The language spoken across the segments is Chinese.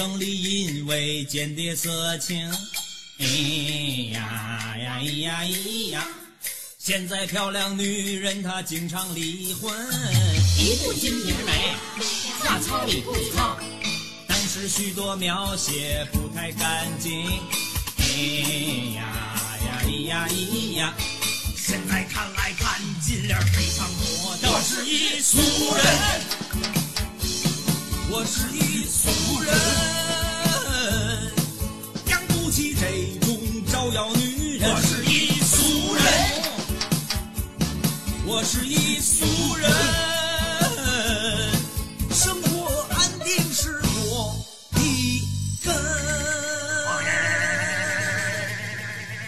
二战胜利因为间谍色情。哎呀呀咿呀咿呀！现在漂亮女人她经常离婚。一部《金瓶梅》，话糙理不糙，当时许多描写不太干净。哎呀呀咿呀咿呀！现在看来看金莲非常多。我是一俗人，我是一俗人，养不起这种招摇女人。我是一俗人，我是一俗人，生活安定是我的根。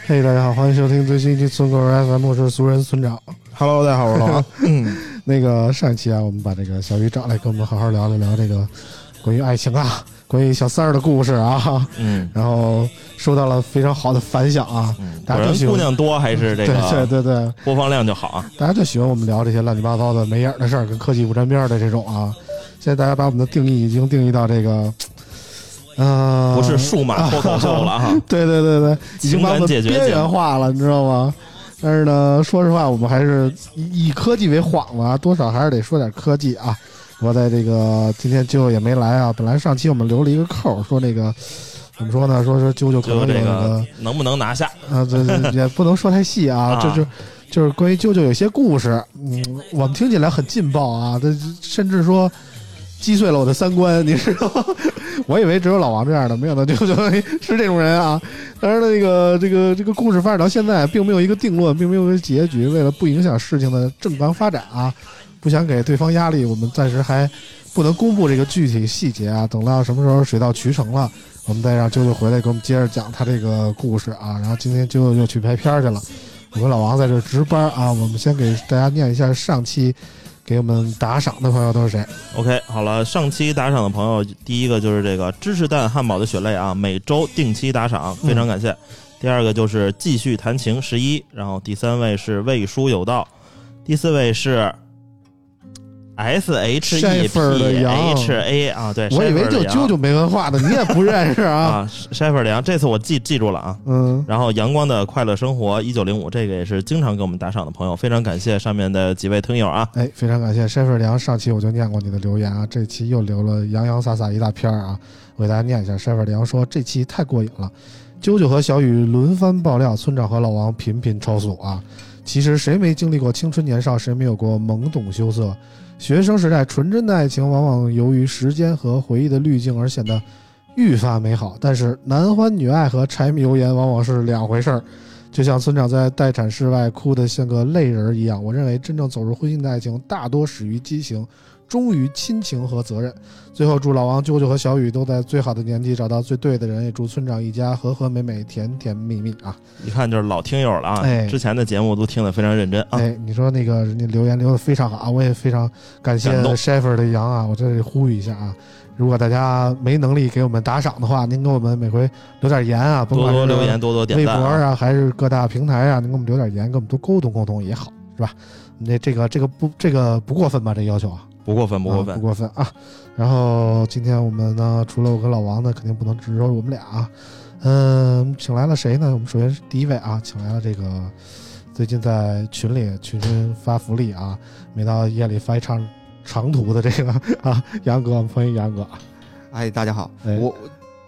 嘿，大家好，欢迎收听最新一期村口 FM，我是俗人村长。Hello，大家好，我是老王。嗯，那个上一期啊，我们把这个小雨找来，跟我们好好聊了聊这个关于爱情啊，关于小三儿的故事啊，嗯，然后收到了非常好的反响啊，大家都喜欢姑娘多还是这对个对对对，播放量就好啊。大家就喜欢我们聊这些乱七八糟的没影儿的事儿，跟科技不沾边儿的这种啊。现在大家把我们的定义已经定义到这个，呃，不是数码脱口秀了啊，对对对对，已经把我们边缘化了，你知道吗？但是呢，说实话，我们还是以以科技为幌子啊，多少还是得说点科技啊。我在这个今天舅舅也没来啊，本来上期我们留了一个扣，说这个怎么说呢？说说舅舅可能这那个能不能拿下？啊，对对，也不能说太细啊，啊就是就是关于舅舅有些故事，嗯，我们听起来很劲爆啊，这甚至说击碎了我的三观，你知道吗？我以为只有老王这样的，没想到舅舅 是这种人啊。但是那个这个这个故事发展到现在，并没有一个定论，并没有一个结局。为了不影响事情的正常发展啊，不想给对方压力，我们暂时还不能公布这个具体细节啊。等到什么时候水到渠成了，我们再让啾啾回来给我们接着讲他这个故事啊。然后今天啾啾又去拍片儿去了，我跟老王在这值班啊。我们先给大家念一下上期给我们打赏的朋友都是谁。OK，好了，上期打赏的朋友，第一个就是这个芝士蛋汉堡的血泪啊，每周定期打赏，非常感谢。第二个就是继续谈情十一，然后第三位是魏书有道，第四位是 S H E P H A 啊，对，我以为就啾啾没文化的，你也不认识啊？啊，Sheffer 的羊，这次我记记住了啊。嗯，然后阳光的快乐生活一九零五，这个也是经常给我们打赏的朋友，非常感谢上面的几位听友啊。哎，非常感谢山水良，上期我就念过你的留言啊，这期又留了洋洋洒洒一大篇啊，我给大家念一下。山水良说这期太过瘾了，啾啾和小雨轮番爆料，村长和老王频频超速啊。其实谁没经历过青春年少，谁没有过懵懂羞涩？学生时代纯真的爱情，往往由于时间和回忆的滤镜而显得愈发美好。但是男欢女爱和柴米油盐往往是两回事儿。就像村长在待产室外哭得像个泪人儿一样，我认为真正走入婚姻的爱情大多始于激情，忠于亲情和责任。最后，祝老王、舅舅和小雨都在最好的年纪找到最对的人，也祝村长一家和和美美、甜甜蜜蜜啊！一看就是老听友了啊，哎之前的节目都听得非常认真啊。哎，你说那个人家留言留的非常好啊，我也非常感谢感动 Sheffer 的羊啊，我在这里呼吁一下啊，如果大家没能力给我们打赏的话，您给我们每回留点言啊，甭多管是多留言，多多点微赞啊。博啊，还是各大平台啊，您给我们留点言，跟我们多沟通沟通也好，是吧？那这个这个不这个不过分吧？这要求啊，不过分，不过啊分不过分啊。然后今天我们呢，除了我跟老王呢，肯定不能只有我们俩啊。嗯，请来了谁呢？我们首先是第一位啊，请来了这个最近在群里群群发福利啊，每到夜里发一长长途的这个啊，杨哥，我们欢迎杨哥。哎，大家好，哎我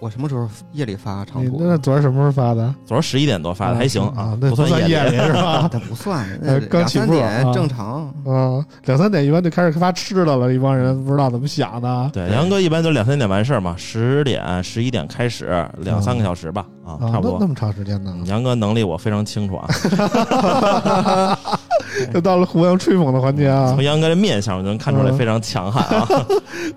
我什么时候夜里发长你途？那昨儿什么时候发的？昨儿十一点多发的，还行啊，那不算夜夜里是吧？那不算，刚起步三点啊正常。啊，两三点一般就开始发吃的了，一帮人不知道怎么想的对，杨哥一般都两三点完事儿嘛，十点、十一点开始，两三个小时吧，啊，啊，差不多。那那么长时间呢？杨哥能力我非常清楚啊，又到了互相吹捧的环节啊从杨哥的面相我就能看出来非常强悍啊。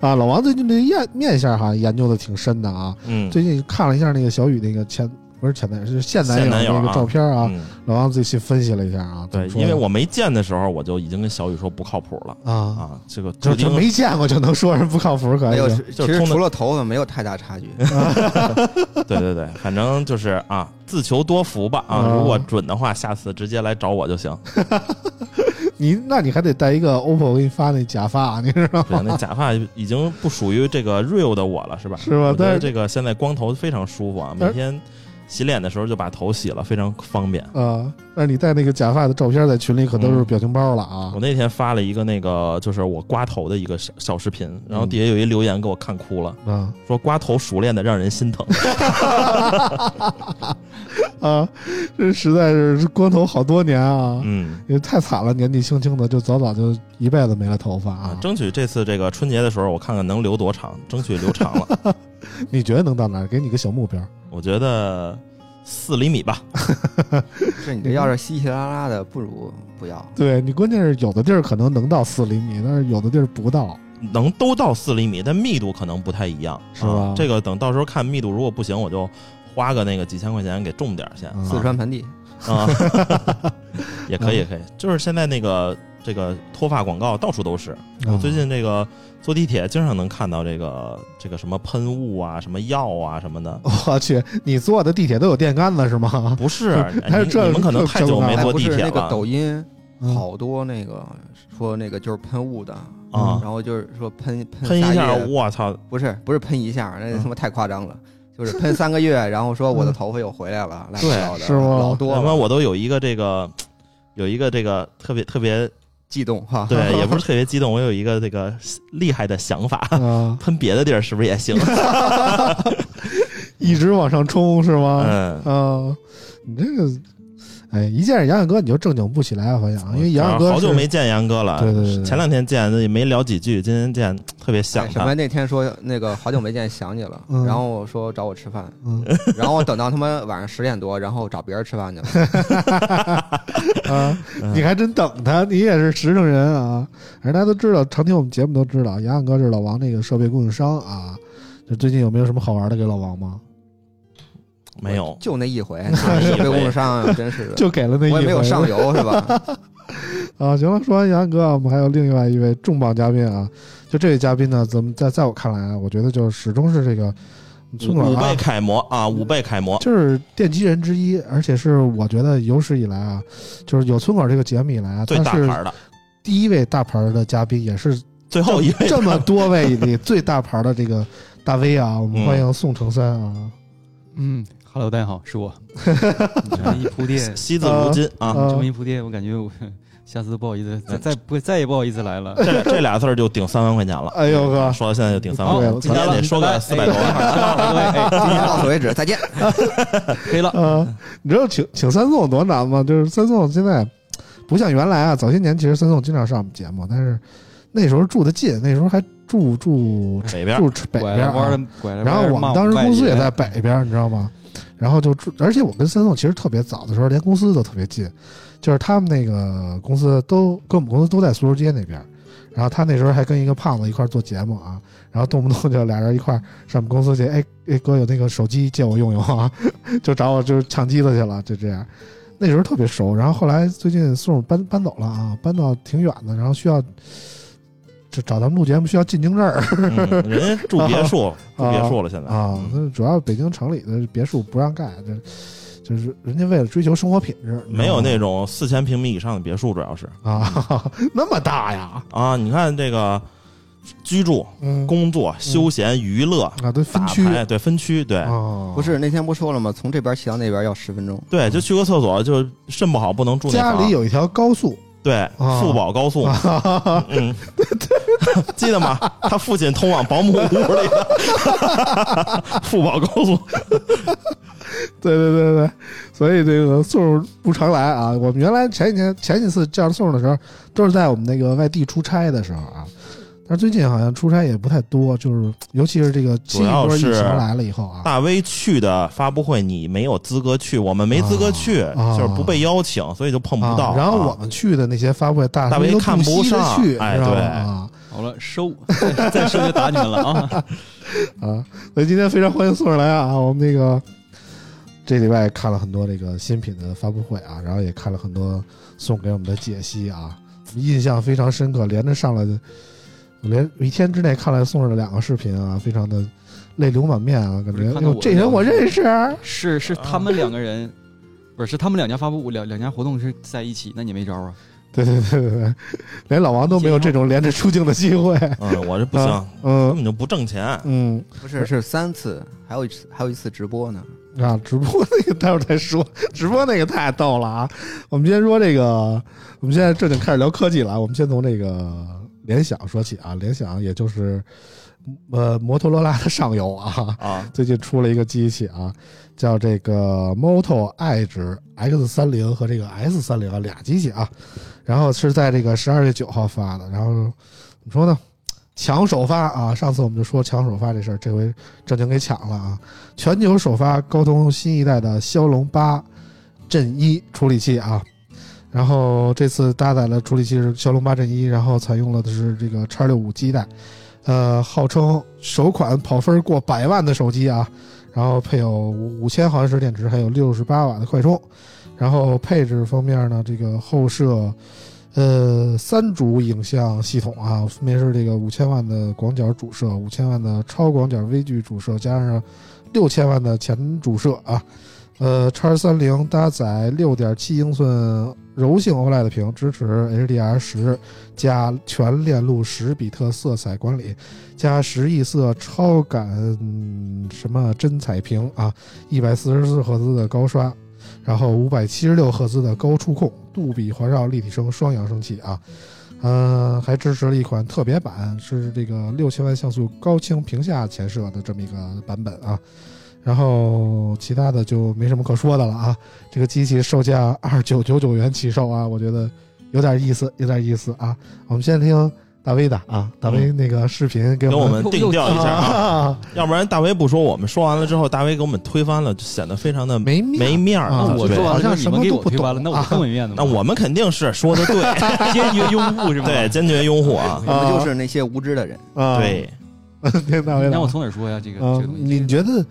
啊！老王最近这面面相哈研究的挺深的啊，嗯，最近看了一下那个小雨那个前不是前男友是现男友啊那个照片啊，嗯老王最细分析了一下啊，对因为我没见的时候，我就已经跟小雨说不靠谱了啊，啊，这个就就没见过就能说人不靠谱，可没有，以其实除了头发没有太大差距。对对对，反正就是啊，自求多福吧啊，啊如果准的话，下次直接来找我就行。你那你还得带一个 OPPO 给你发那假发，你知道对，吗？那假发已经不属于这个 real 的我了，是吧？是吧我觉但是得这个现在光头非常舒服啊，每天洗脸的时候就把头洗了，非常方便。啊，但是你戴那个假发的照片在群里可都是表情包了啊我！那天发了一个那个就是我刮头的一个小小视频，然后底下有一留言给我看哭了，啊说刮头熟练的让人心疼。啊，这实在是光头好多年啊，嗯也太惨了，年纪轻轻的就早早就一辈子没了头发啊啊，！争取这次这个春节的时候，我看看能留多长，争取留长了。你觉得能到哪儿？给你个小目标。我觉得四厘米吧。是你这要是稀稀拉拉的，不如不要。对你，关键是有的地儿可能能到四厘米，但是有的地儿不到。能都到四厘米，但密度可能不太一样，是吧啊这个等到时候看密度，如果不行，我就花个那个几千块钱给种点儿先。嗯四川盆地，啊，也可以，也可以。就是现在那个这个脱发广告到处都是。我嗯最近这个坐地铁经常能看到这个这个什么喷雾啊、什么药啊什么的。我去，你坐的地铁都有电杆子是吗？不是，你们可能太久没哎，坐地铁了抖音嗯好多那个说那个就是喷雾的，啊然后就是说喷喷一下，我操！不是不是喷一下，那嗯他妈太夸张了。就是喷三个月，然后说我的头发又回来了，乱七八糟的是吗老多他妈了，我都有一个这个，有一个这个特别特别激动哈。对，也不是特别激动，我有一个这个厉害的想法，啊，喷别的地儿是不是也行？一直往上冲是吗？嗯，啊，你这个，哎，一见着杨洋哥你就正经不起来，好像，因为杨洋哥好久没见杨哥了，对对对对前两天见的也没聊几句，今天见特别想他哎什么？那天说那个好久没见想你了，嗯然后说找我吃饭，嗯然后我等到他妈晚上十点多，然后找别人吃饭去了。啊，嗯你还真等他，你也是实诚人啊！而大家都知道，常听我们节目都知道，杨洋哥是老王那个设备供应商啊。就最近有没有什么好玩的给老王吗？没有，就那一回，那一回设备供应商真是的，就给了那一回我也没有上游是吧？啊。行了，说完杨哥，我们还有另外一位重磅嘉宾啊。就这位嘉宾呢，怎么在在我看来啊，我觉得就始终是这个村口啊五倍，楷模啊，五倍楷模，就是奠基人之一，而且是我觉得有史以来啊，就是有村口这个节目以来啊，最他是大牌的，第一位大牌的嘉宾，也是最后一位这么多位里最大牌的这个大 V 啊，我们嗯欢迎宋承三啊。嗯，Hello，大家好，是我。你这么一铺垫，惜字如金啊。啊这么一铺垫，我感觉我 下次都不好意思，再再不再也不好意思来了。这这俩字儿就顶三万块钱了。哎呦哥，说到现在就顶三万，今天得说个四百多万。哎，今天到此为止，再见。可以了。嗯，你知道请请三宋多难吗？就是三宋现在不像原来啊，早些年其实三宋经常上我们节目，但是那时候住的近，那时候还住住北边住北边啊然后我们当时公司也在北边，你知道吗？然后就住，而且我跟三宋其实特别早的时候，连公司都特别近，就是他们那个公司都跟我们公司都在苏州街那边。然后他那时候还跟一个胖子一块做节目啊，然后动不动就俩人一块上我们公司去，哎哎哥有那个手机借我用用啊，就找我就是抢机子去了，就这样。那时候特别熟，然后后来最近宋搬搬走了啊，搬到挺远的，然后需要就找咱们录节目需要进京证儿，嗯人家住别墅，住别墅了，现在。啊，嗯。那主要北京城里的别墅不让盖，这就是人家为了追求生活品质，没有那种种四千平米以上的别墅，主要是。啊，那么大呀，啊。你看这个居住、嗯，工作、休闲、娱乐、啊，对，分区牌，对，分区，对哦，不是那天不说了吗？从这边骑到那边要十分钟。对，就去个厕所，就肾不好不能住那家里有一条高速，对啊。富宝高速，嗯，记得吗？他父亲通往保姆屋里的 富宝高速，对对对对，所以这个宋不常来啊。我们原来前几天前几次叫宋的时候，都是在我们那个外地出差的时候啊。但最近好像出差也不太多，就是尤其是这个新一波疫情来了以后啊，大 V 去的发布会，你没有资格去，我们没资格去，啊就是不被邀请，所以就碰不到。啊。然后我啊们去的那些发布会，大大 V 都看不上去，哎对啊好了，收，再 再收就打你们了啊！啊！所以今天非常欢迎宋儿来啊！我们那个这礼拜看了很多这个新品的发布会啊，然后也看了很多送给我们的解析啊，印象非常深刻，连着上了，连一天之内看了宋儿的两个视频啊，非常的泪流满面啊，感觉哟这人我认识，是是，他们两个人，不是是他们两家发布两两家活动是在一起，那你没招啊？对对对对对，连老王都没有这种连着出镜的机会，嗯，我这不行，嗯根嗯本就不挣钱。嗯不是，是三次，还有一次，还有一次直播呢。啊，直播那个待会儿再说，直播那个太逗了啊！我们先说这个，我们现在正经开始聊科技了啊。我们先从这个联想说起啊，联想也就是呃摩托罗拉的上游啊，啊，最近出了一个机器啊，叫这个 Moto Edge X 三零和这个 S 三零啊俩机器啊，然后是在这个十二月九号发的，然后怎么说呢？抢首发啊！上次我们就说抢首发这事儿，这回正经给抢了啊！全球首发高通新一代的骁龙八阵一处理器啊，然后这次搭载了处理器是骁龙八阵一，然后采用了的是这个叉六五基带，呃，号称首款跑分过百万的手机啊，然后配有五千毫安时电池，还有六十八瓦的快充，然后配置方面呢，这个后摄。呃，三主影像系统啊，分别是这个五千万的广角主摄、五千万的超广角微距主摄，加上六千万的前主摄啊。呃，叉三零搭载六点七英寸柔性 OLED 屏，支持 HDR 十加全链路十比特色彩管理，加十亿色超感、什么真彩屏啊，一百四十四赫兹的高刷。然后五百七十六赫兹的高触控，杜比环绕立体声双扬声器啊，呃，还支持了一款特别版，是这个六千万像素高清屏下前摄的这么一个版本啊。然后其他的就没什么可说的了啊。这个机器售价二九九九元起售啊，我觉得有点意思，有点意思啊。我们先听大威的啊，大威那个视频给给我们们定调一下啊，啊，要不然大威不说，我们说完了之后，大威给我们推翻了，就显得非常的没面没面儿啊我说好像什么你们给都不推翻了，那我啊更没面子吗。那我们肯定是说的对，坚决拥护是吗？对，坚决拥护啊，我们就是那些无知的人。啊，对，听大威的啊。你让我从哪儿说呀？这个嗯这个东，西，你觉得？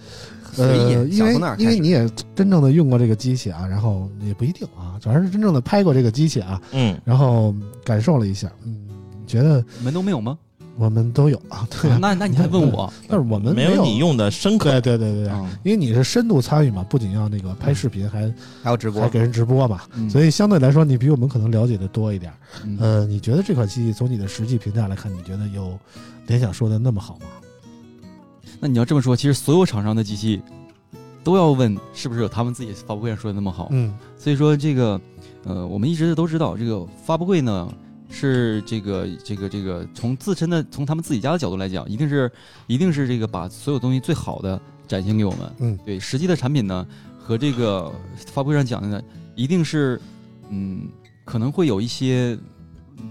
随呃，意，因为想从哪儿？因为你也真正的用过这个机器啊，然后也不一定啊，主要是真正的拍过这个机器啊，嗯，然后感受了一下，嗯，觉得你们都没有吗？我们都有啊，对啊，那那你还问我？但是我们有没有你，用的深刻对，对对对因为你是深度参与嘛，不仅要那个拍视频，还还有直播还，给人直播嘛，嗯所以相对来说，你比我们可能了解的多一点。嗯呃，你觉得这款机器从你的实际评价来看，你觉得有联想说的那么好吗？那你要这么说，其实所有厂商的机器都要问是不是有他们自己发布会上说的那么好。嗯所以说这个，呃，我们一直都知道，这个发布会呢是这个这个这个从自身的从他们自己家的角度来讲，一定是一定是这个把所有东西最好的展现给我们。嗯，对，实际的产品呢和这个发布会上讲的呢，一定是嗯可能会有一些。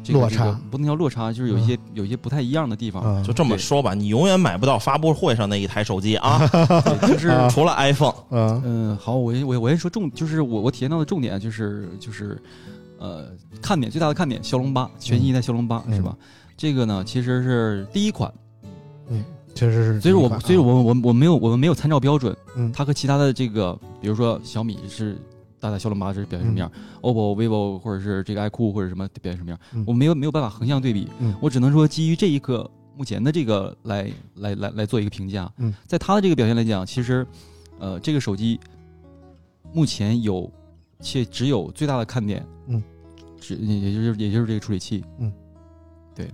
这个落差这个不能叫落差，就是有一些、有一些不太一样的地方。啊，就这么说吧，你永远买不到发布会上那一台手机啊，就是啊。除了 iPhone，啊嗯，好，我我我先说重，就是我我体验到的重点就是就是，呃，看点最大的看点，骁龙八全新一代骁龙八、嗯。是吧？这个呢其实是第一款，嗯确实是。所以我所以我我我没有我们没有参照标准，嗯。它和其他的这个，比如说小米是搭载骁龙八是表现什么样、o p p o、vivo 或者是这个 iQOO 或者什么表现什么样，嗯。我没有没有办法横向对比，嗯。我只能说基于这一个目前的这个来来来来做一个评价。嗯，在它的这个表现来讲，其实，呃，这个手机目前有且只有最大的看点，嗯，只也也就是也就是这个处理器，嗯，对。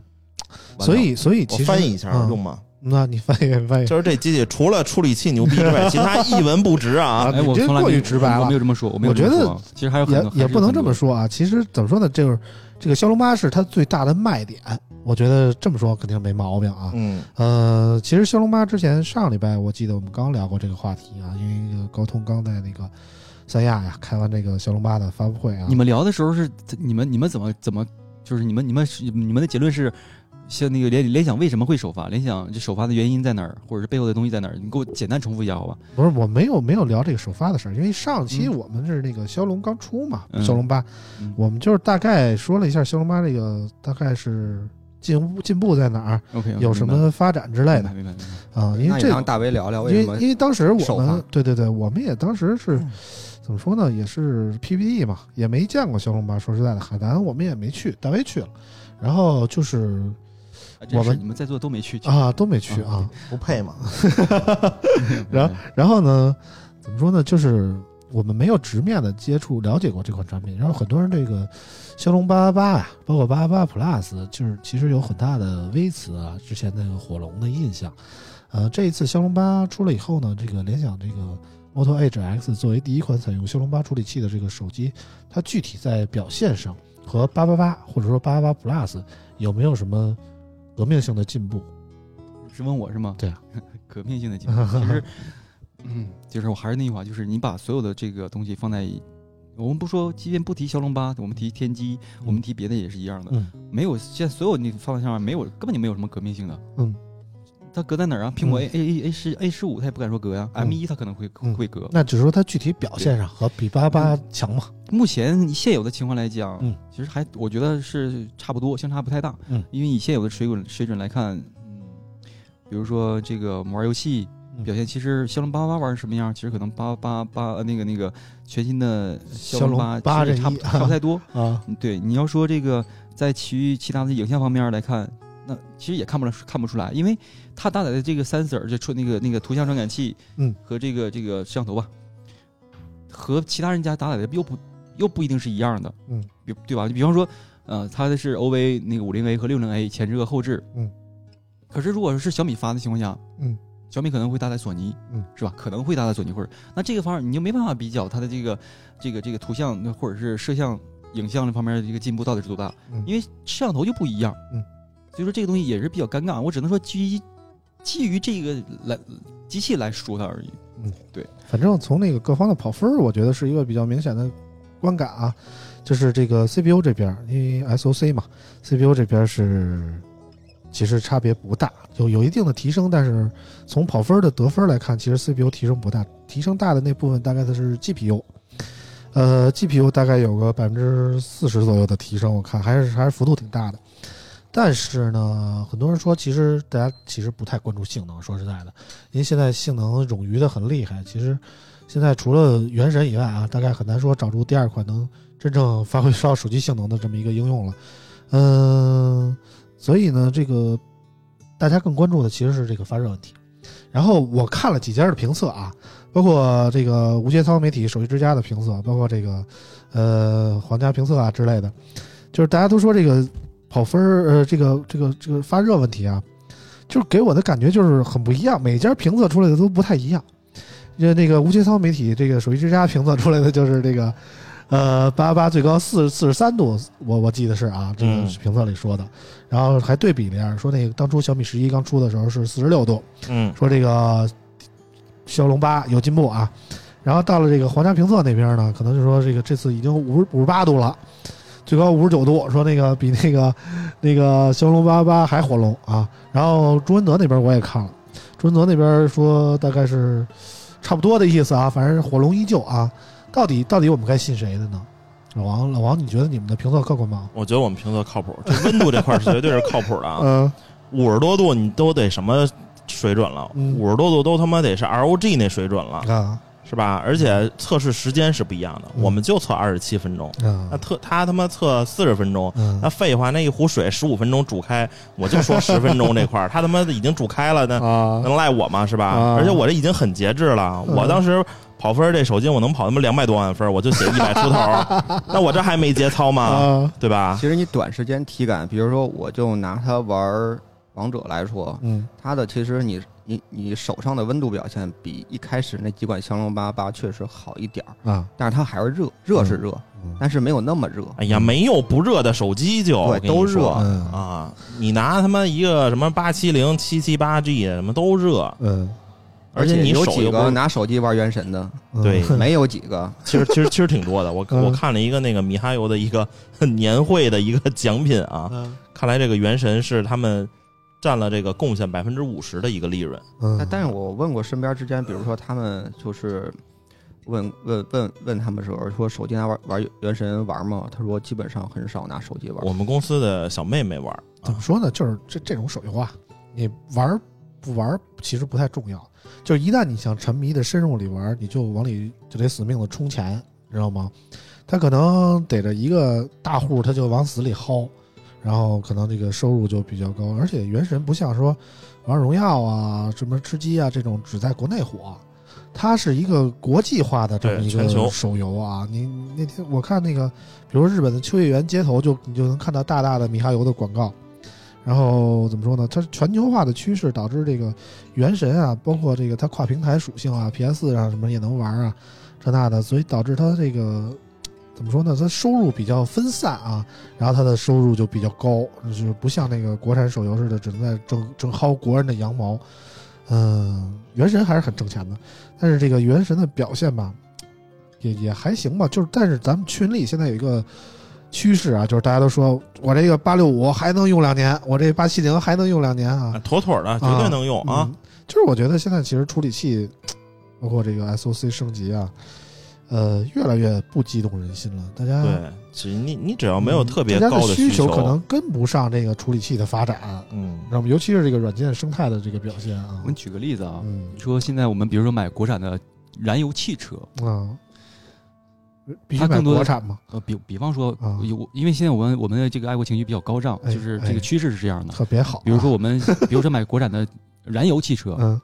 所以所以我其实翻译一下嗯。用吗？那你翻译翻译就是这机器除了处理器牛逼之外，其他一文不值啊！哎，我你这过于直白了我没有这么说，我没有我觉得这么说啊其实还有很也多，也不能这么说。啊。其实怎么说呢，就是这个骁龙八是它最大的卖点，我觉得这么说肯定没毛病啊。嗯呃，其实骁龙八之前上礼拜我记得我们刚聊过这个话题啊，因为高通刚在那个三亚呀开完这个骁龙八的发布会啊你，们聊的时候是你们你们怎么怎么就是你们你们你们的结论是，像那个联联想为什么会首发？联想这首发的原因在哪儿，或者是背后的东西在哪儿？你给我简单重复一下好吧？不是我没有没有聊这个首发的事儿，因为上期嗯我们是那个骁龙刚出嘛，嗯骁龙八嗯，我们就是大概说了一下骁龙八这个大概是进步进步在哪儿，OK，有什么发展之类的明白明白。啊，因为这大为聊聊为什么因为因为当时我们对对对，我们也当时是嗯怎么说呢，也是 PPT 嘛，也没见过骁龙八。说实在的，海南我们也没去，大威去了，然后就是我们你们在座都没去啊都没去啊啊。不配嘛？然后然后呢，怎么说呢，就是我们没有直面的接触了解过这款产品，然后很多人这个骁龙八八八呀，包括八八八 Plus，就是其实有很大的微词啊，之前那个火龙的印象。呃，这一次骁龙八出了以后呢，这个联想这个 Moto Edge X 作为第一款采用骁龙八处理器的这个手机，它具体在表现上和八八八或者说八八八 Plus 有没有什么革命性的进步？是问我是吗？对啊，革命性的进步。其实，嗯，就是我还是那句话，就是你把所有的这个东西放在，我们不说，即便不提骁龙八，我们提天玑，我们提别的也是一样的。嗯没有，现在所有你放在上面没有，根本就没有什么革命性的。嗯，它革在哪儿啊？苹果嗯 A A A 十 A 十五它也不敢说革呀嗯，M 一它可能会嗯会革。那只是说它具体表现上和比八八强嘛？目前以现有的情况来讲，嗯，其实还我觉得是差不多，相差不太大。嗯，因为以现有的水准水准来看，嗯，比如说这个我们玩游戏嗯表现，其实骁龙八八八玩什么样，其实可能八八八呃那个那个全新的骁骁龙八八其实也差不差不太多。啊，嗯对，你要说这个在其余其他的影像方面来看，那其实也看不了看不出来，因为它搭载的这个 sensor 就出那个那个图像传感器，嗯，和这个这个摄像头吧，和其他人家搭载的又不又不一定是一样的，嗯，比对吧？就比方说，呃，它的是 OV 那个五零 A 和六零 A 前置和后置，嗯，可是如果是小米发的情况下，嗯，小米可能会搭载索尼，嗯，是吧？可能会搭载索尼或者那这个方面你就没办法比较它的这个这个这个图像或者是摄像影像这方面的这个进步到底是多大，嗯。因为摄像头就不一样，嗯，所以说这个东西也是比较尴尬。我只能说基于基于这个来机器来说它而已。嗯，对。反正从那个各方的跑分儿，我觉得是一个比较明显的观感啊，就是这个 CPU 这边，因为 SOC 嘛，CPU 这边是其实差别不大，有有一定的提升，但是从跑分的得分来看，其实 CPU 提升不大，提升大的那部分大概的是 GPU，呃，GPU 大概有个百分之四十左右的提升，我看还是还是幅度挺大的。但是呢，很多人说，其实大家其实不太关注性能。说实在的，因为现在性能冗余的很厉害。其实现在除了原神以外啊，大概很难说找出第二款能真正发挥到手机性能的这么一个应用了。嗯，所以呢，这个大家更关注的其实是这个发热问题。然后我看了几家的评测啊，包括这个无节操媒体手机之家的评测，包括这个呃皇家评测啊之类的，就是大家都说这个跑分儿呃这个这个这个发热问题啊，就是给我的感觉就是很不一样，每家评测出来的都不太一样。因为那个无节操媒体这个手机之家评测出来的就是这个，呃，八八最高四四十三度，我我记得是啊，这个评测里说的，然后还对比了一下，说那个当初小米十一刚出的时候是四十六度，嗯。说这个骁龙八有进步啊，然后到了这个皇家评测那边呢，可能就说这个这次已经五十五十八度了，最高五十九度，说那个比那个那个骁龙八八还火龙啊。然后朱文德那边我也看了，朱文德那边说大概是差不多的意思啊，反正火龙依旧啊。到底到底我们该信谁的呢？老王，老王，你觉得你们的评测客观吗？我觉得我们评测靠谱，这温度这块是绝对是靠谱的啊。嗯五十多度你都得什么水准了？嗯五十多度都他妈得是 ROG 那水准了，啊是吧？而且测试时间是不一样的，嗯我们就测二十七分钟，啊那特他他妈测四十分钟。嗯那废话，那一壶水十五分钟煮开，我就说 十分钟这块儿，他他妈的已经煮开了，那啊能赖我吗？是吧？啊而且我这已经很节制了，嗯我当时跑分这手机我能跑他妈两百多万分，我就写一百出头，那我这还没节操吗？啊，对吧？其实你短时间体感，比如说我就拿它玩王者来说，嗯它的其实你你你手上的温度表现比一开始那几款骁龙八八确实好一点儿，啊，但是它还是热，热是热，嗯但是没有那么热。哎呀，没有不热的手机就，都热嗯啊！你拿他妈一个什么八七零、七七八 G 什么都热，嗯，而且你有几个拿手机玩原神的，嗯对 没有几个。其实其实其实挺多的。我嗯我看了一个那个米哈游的一个 年会的一个奖品啊，嗯看来这个原神是他们占了这个贡献百分之五十的一个利润。嗯但，是我问过身边之间，比如说他们就是问问问问他们时候，说手机拿玩玩原神玩吗？他说基本上很少拿手机玩。我们公司的小妹妹玩怎么，说呢？就是这这种手游啊，你玩不玩其实不太重要，就是一旦你想沉迷的深入里玩，你就往里就得死命的充钱，知道吗？他可能逮着一个大户，他就往死里薅，然后可能这个收入就比较高。而且原神不像说玩荣耀啊、什么吃鸡啊这种只在国内火，它是一个国际化的这么一个手游啊。你你那天我看那个，比如日本的秋叶原街头就你就能看到大大的米哈游的广告。然后怎么说呢？它全球化的趋势导致这个原神啊，包括这个它跨平台属性啊，PS 上什么也能玩啊，这那的，所以导致它这个怎么说呢？它收入比较分散啊，然后它的收入就比较高，就是不像那个国产手游似的，只能在挣挣薅国人的羊毛。嗯，原神还是很挣钱的，但是这个原神的表现吧，也也还行吧。就是但是咱们群里现在有一个趋势啊，就是大家都说我这个八六五还能用两年，我这八七零还能用两年啊啊，妥妥的，绝对能用啊！嗯就是我觉得现在其实处理器，包括这个 SOC 升级啊，呃，越来越不激动人心了。大家对，只你你只要没有特别高需求，可能跟不上这个处理器的发展，嗯，知道吗？尤其是这个软件生态的这个表现啊我。们举个例子啊，嗯你说现在我们比如说买国产的燃油汽车，啊，必须买它更多的国产嘛，呃，比比方说啊有，因为现在我们我们的这个爱国情绪比较高涨，哎就是哎这个趋势是这样的。特别好啊。比如说我们，比如说买国产的燃油汽车，嗯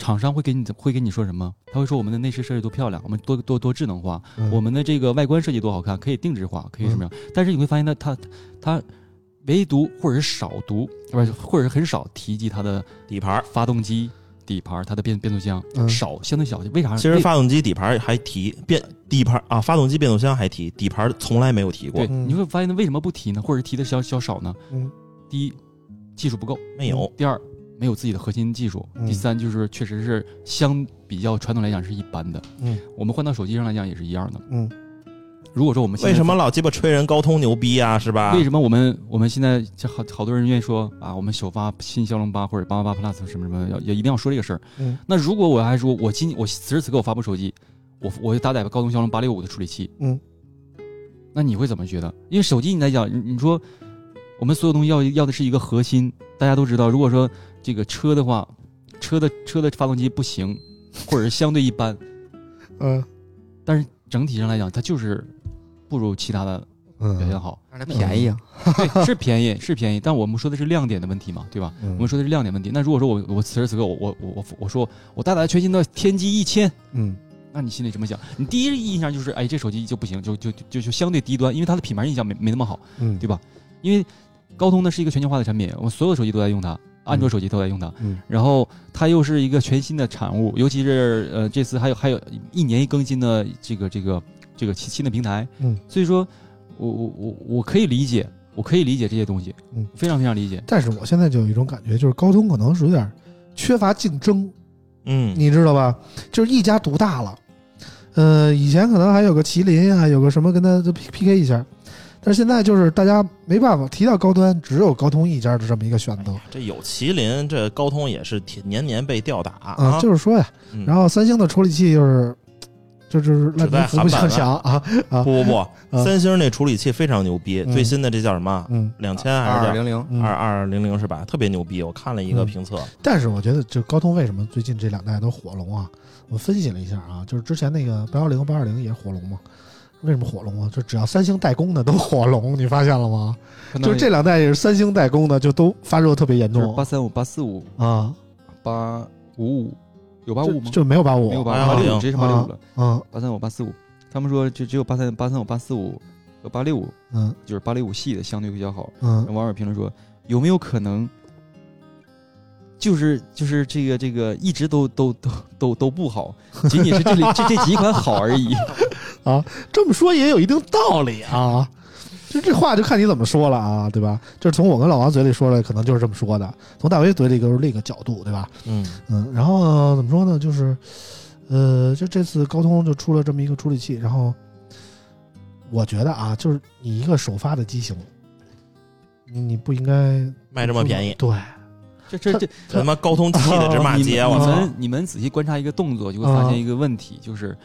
厂商会给你会跟你说什么？他会说我们的内饰设计多漂亮，我们多多多智能化，嗯，我们的这个外观设计多好看，可以定制化，可以什么样？但是你会发现它它它唯独或者是少读，不是或者是很少提及它的底盘。发动机、底盘、它的变变速箱、嗯少，相对小。为啥？其实发动机底盘还提变底盘啊，发动机变速箱还提底盘，从来没有提过对，，嗯你会发现为什么不提呢？或者提的较较少呢？嗯第一，技术不够；没有。第二，没有自己的核心技术；嗯第三，就是确实是相比较传统来讲是一般的。嗯我们换到手机上来讲也是一样的。嗯如果说我们现在为什么老鸡巴吹人高通牛逼啊？是吧？为什么我们我们现在这好好多人愿意说啊，我们首发新骁龙八或者八八八 Plus 什么什么，要要一定要说这个事儿。嗯那如果我还说我今我此时此刻我发布手机，我我搭载高通骁龙八六五的处理器，嗯，那你会怎么觉得？因为手机你来讲，你你说我们所有东西要要的是一个核心，大家都知道，如果说这个车的话，车的车的发动机不行，或者是相对一般，嗯但是整体上来讲，它就是不如其他的表现嗯好。但是它便宜啊，对，是便宜，是便宜，但我们说的是亮点的问题嘛，对吧？嗯，我们说的是亮点问题。那如果说我我此时此刻我我我我我说我大胆全新的天玑一千，嗯那你心里怎么想？你第一印象就是哎，这手机就不行，就就就就就相对低端，因为它的品牌印象没没那么好，嗯对吧？因为高通呢是一个全球化的产品，我们所有手机都在用它，安卓手机都在用它。嗯然后它又是一个全新的产物，尤其是呃这次还有还有一年一更新的这个这个这个新新的平台，嗯，所以说我我我我可以理解，我可以理解这些东西，嗯，非常非常理解。但是我现在就有一种感觉，就是高通可能是有点缺乏竞争，嗯，你知道吧？就是一家独大了。呃，以前可能还有个麒麟啊，有个什么跟它就 P P K 一下，但是现在就是大家没办法提到高端，只有高通一家的这么一个选择。这有麒麟，这高通也是天年年被吊打啊。就是说呀，嗯。然后三星的处理器就是就就是烂泥扶不向墙啊啊。不不不，啊。三星那处理器非常牛逼，嗯。最新的这叫什么？嗯。两千还是二二零零，嗯。二二零零是吧？特别牛逼，我看了一个嗯。评测，但是我觉得，就高通为什么最近这两代都火龙啊？我分析了一下啊，就是之前那个八幺零、八二零也是火龙嘛。为什么火龙啊？就只要三星代工的都火龙，你发现了吗？就是这两代也是三星代工的，就都发热特别严重就是八三五、八四五、啊。八五五、有八五吗？就没有八五，没有八八零八六五，直接是八六五了，嗯八三五、八四五。他们说就只有八三、八三五、八四五和八六五，嗯就是八六五系的相对比较好。嗯网友评论说，有没有可能，就是就是这个这个一直都都都都都不好，仅仅是这里这这几款好而已 啊。这么说也有一定道理啊。就这话就看你怎么说了啊，对吧？就是从我跟老王嘴里说了，可能就是这么说的；从大为嘴里就是另一个角度，对吧？嗯嗯，然后呢，怎么说呢？就是，呃，就这次高通就出了这么一个处理器，然后我觉得啊，就是你一个首发的机型，你你不应该卖这么便宜，对，这这这这他妈高通气的直骂街，我操！们你们仔细观察一个动作，就会发现一个问题，就是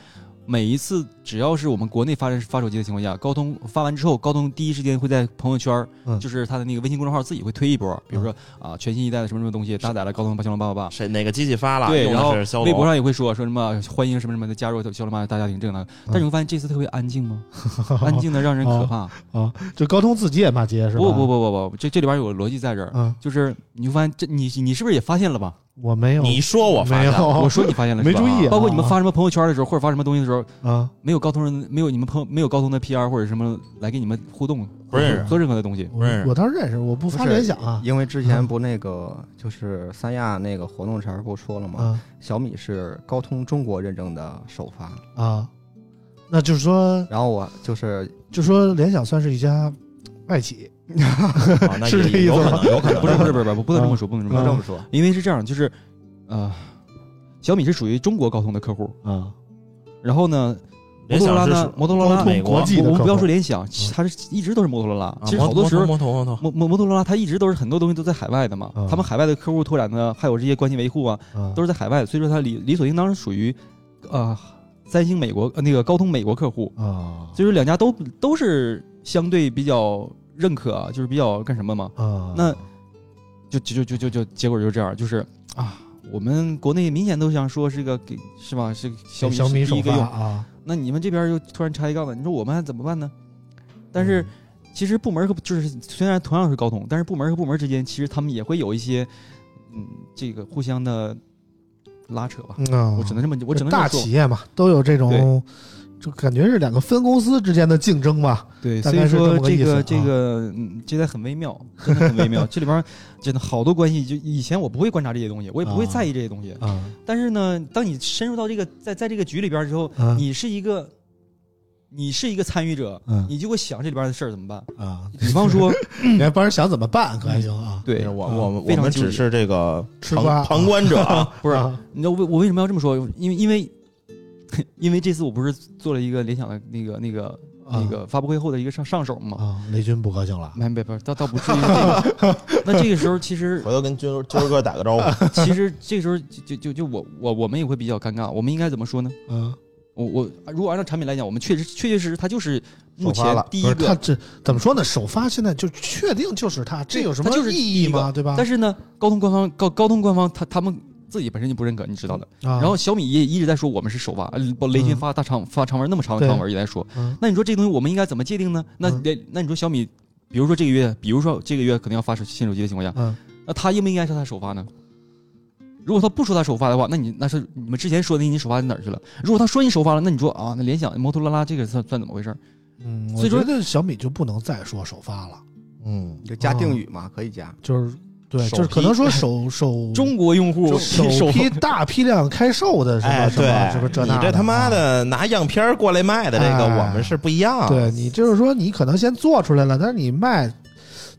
每一次只要是我们国内发发手机的情况下，高通发完之后，高通第一时间会在朋友圈，嗯就是他的那个微信公众号自己会推一波，比如说啊，全新一代的什么什么东西搭载了高通八骁龙八八八。谁哪个机器发了？对，用然后的是骁。微博上也会说说什么欢迎什么什么的加入骁龙八大家庭这个那个，但是你会发现这次特别安静吗？安静的让人可怕。啊，就高通自己也骂街是吧？不不不不不，这这里边有个逻辑在这儿，嗯，就是你会发现这你你是不是也发现了吧？我没有，你说我发没有。现了，我说你发现了没注意啊。包括你们发什么朋友圈的时候，或者发什么东西的时候，啊，没有高通人，没有你们朋友，没有高通的 PR 或者什么来给你们互动，不认识。做任何的东西。我不认识。我倒是认识，我不发联想啊，因为之前不那个 就是三亚那个活动前儿不说了吗？啊。小米是高通中国认证的首发，啊，那就是说，然后我就是就说联想算是一家外企，啊那是这意思吗也有可能，有可能不是不是不是不不能这么说，不能这么说，不能这么说。因为是这样，就是呃，小米是属于中国高通的客户，啊，然后呢，摩托罗拉呢摩托罗拉美国国际的我我们不要说联想，它是一直都是摩托罗拉。啊其实好多时候摩托摩托。摩摩摩摩托罗拉它一直都是很多东西都在海外的嘛啊，他们海外的客户拓展呢，还有这些关系维护啊，啊都是在海外，所以说它理理所应当是属于呃三星美国呃那个高通美国客户，啊所以说两家都都是相对比较认可啊，就是比较干什么嘛，啊，那就就就就就就结果就是这样，就是啊，我们国内明显都想说是个给是吧，是小米小米首是第一个用，发啊，那你们这边又突然插一杠子，你说我们还怎么办呢？但是其实部门和就是虽然同样是高通，但是部门和部门之间其实他们也会有一些嗯这个互相的拉扯吧。嗯啊，我只能这么我只能这大企业嘛，都有这种，就感觉是两个分公司之间的竞争吧。对，所以说这个这个嗯，这在很微妙，真的很微妙。这里边真的好多关系，就以前我不会观察这些东西，我也不会啊在意这些东西。啊但是呢，当你深入到这个在在这个局里边之后，啊你是一个你是一个参与者，嗯你就会想这里边的事儿怎么办。啊！比方说，你还帮人想怎么办，可还行啊？对我啊我们我们只是这个旁旁观者啊，不是啊你知道为我为什么要这么说？因为因为 因为这次我不是做了一个联想的那个那个那个发布会后的一个上上手嘛。啊，雷军不高兴了没没不是，倒倒不至于这个。那这个时候其实回头跟军军儿哥打个招呼。其实这个时候就就就就我我我们也会比较尴尬，我们应该怎么说呢？嗯，我我如果按照产品来讲，我们确实确确实实它就是目前第一个，不是他这怎么说呢？首发现在就确定就是他，这有什么它就是意义吗？对吧？但是呢，高通官方高高通官方他他们自己本身就不认可，你知道的。啊，然后小米也一直在说我们是首发，呃不雷军嗯发大长发长文那么长的对长文也在说，嗯那你说这东西我们应该怎么界定呢？那嗯那那你说小米，比如说这个月，比如说这个月可能要发新手机的情况下，嗯那他应不应该是他首发呢？如果他不说他首发的话，那你那是你们之前说的你首发在哪儿去了？如果他说你首发了，那你说啊，那联想、摩托罗拉这个算算怎么回事？嗯，所以说小米就不能再说首发了，嗯，就加定语嘛，可以加。就是对，就是可能说 首首中国用户首首批大批量开售的什么哎，什么什么这，那你这他妈啊的拿样片儿过来卖的这个，哎我们是不一样。对你就是说，你可能先做出来了，但是你卖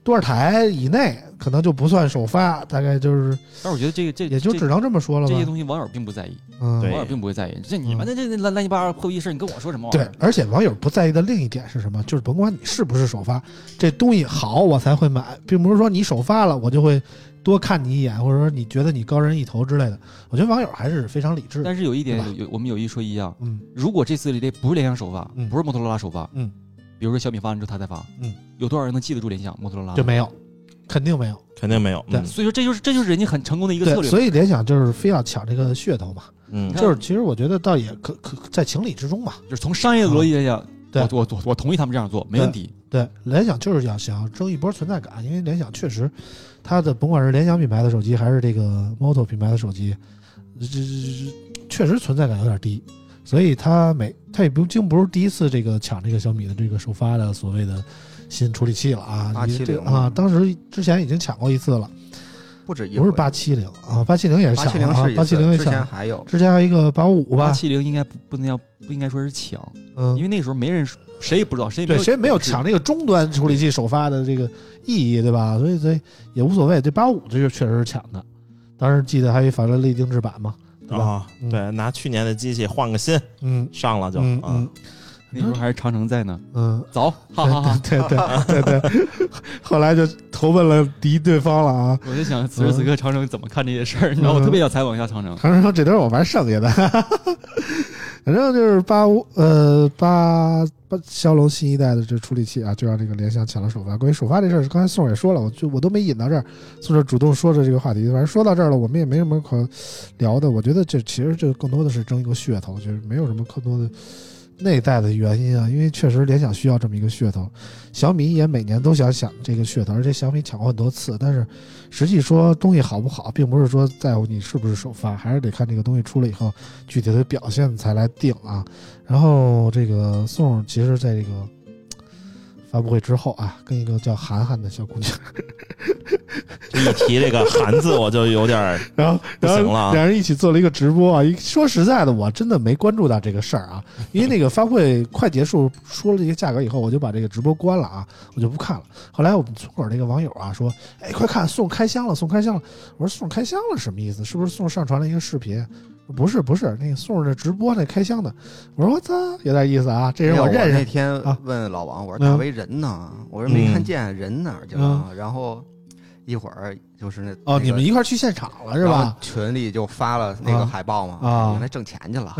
多少台以内，可能就不算首发，大概就是但是我觉得这个这这也就只能这么说了这些吧。东西网友并不在意，嗯，对网友并不会在意。这你们的这乱乱七八糟破逼事儿，你跟我说什么玩意对儿？，而且网友不在意的另一点是什么？就是甭管你是不是首发，这东西好我才会买，并不是说你首发了我就会多看你一眼，或者说你觉得你高人一头之类的。我觉得网友还是非常理智的。但是有一点对吧有有我们有一说一啊，嗯如果这次这不是联想首发，嗯不是摩托罗拉首发，嗯，比如说小米发完之后他再发，嗯，有多少人能记得住联想、摩托罗拉？就没有，肯定没有。肯定没有。对嗯所以说这就是这就是人家很成功的一个策对，略。所以联想就是非要抢这个噱头嘛。嗯看就是其实我觉得倒也可可在情理之中吧。就是从商业的逻辑来讲，对我我我我同意他们这样做，没问题。对，联想就是要想要争一波存在感，因为联想确实，它的甭管是联想品牌的手机还是这个 Moto 品牌的手机，这这这确实存在感有点低，所以他每他也不竟不是第一次这个抢这个小米的这个首发的所谓的新处理器了啊，八七零啊，当时之前已经抢过一次了，不止一不是回八七零啊，八七零也是抢八七零是，一啊八七零也抢之前，还有。之前还有一个八五五吧，八七零应该不不能要不应该说是抢，嗯。因，为那时候没人谁也不知道，谁也对，谁也没有抢这个终端处理器首发的这个意义，对吧？所以所以也无所谓。这八五这就确实是抢的，当时记得还有一法拉利定制版嘛，对吧？啊，嗯对，拿去年的机器换个新，嗯上了就啊嗯嗯那时候还是长城在呢，嗯，走，哈哈哈。对对对对对，后来就投奔了敌对方了啊。我就想此时此刻长城怎么看这些事儿，你知道，我特别想采访一下长城。长城说这都是我玩剩下的，反正就是八五呃八不骁龙新一代的这处理器啊，就让这个联想抢了首发。关于首发这事儿，刚才宋也说了，我就我都没引到这儿，宋儿主动说着这个话题。反正说到这儿了，我们也没什么可聊的。我觉得这其实这更多的是争一个噱头，就是没有什么更多的内在的原因啊。因为确实联想需要这么一个噱头，小米也每年都想想这个噱头，而且小米抢过很多次，但是实际说东西好不好，并不是说在乎你是不是首发，还是得看这个东西出了以后具体的表现才来定啊。然后这个宋其实在这个发布会之后啊，跟一个叫涵涵的小姑娘，这一提这个“涵”字，我就有点儿 然后不行了啊两人一起做了一个直播啊。一说实在的，我真的没关注到这个事儿啊，因为那个发布会快结束，说了这个价格以后，我就把这个直播关了啊，我就不看了。后来我们村口那个网友啊说：“哎，快看，送开箱了，送开箱了。”我说：“送开箱了什么意思？是不是送上传了一个视频？”不是不是，那个送着直播那开箱的。我说我操，有点意思啊，这人我认识。那天啊问老王，我说嗯大为人呢？我说没看见人哪儿去了？然后一会儿就是那哦，那个你们一块儿去现场了是吧？群里就发了那啊个海报嘛，啊原来挣钱去了。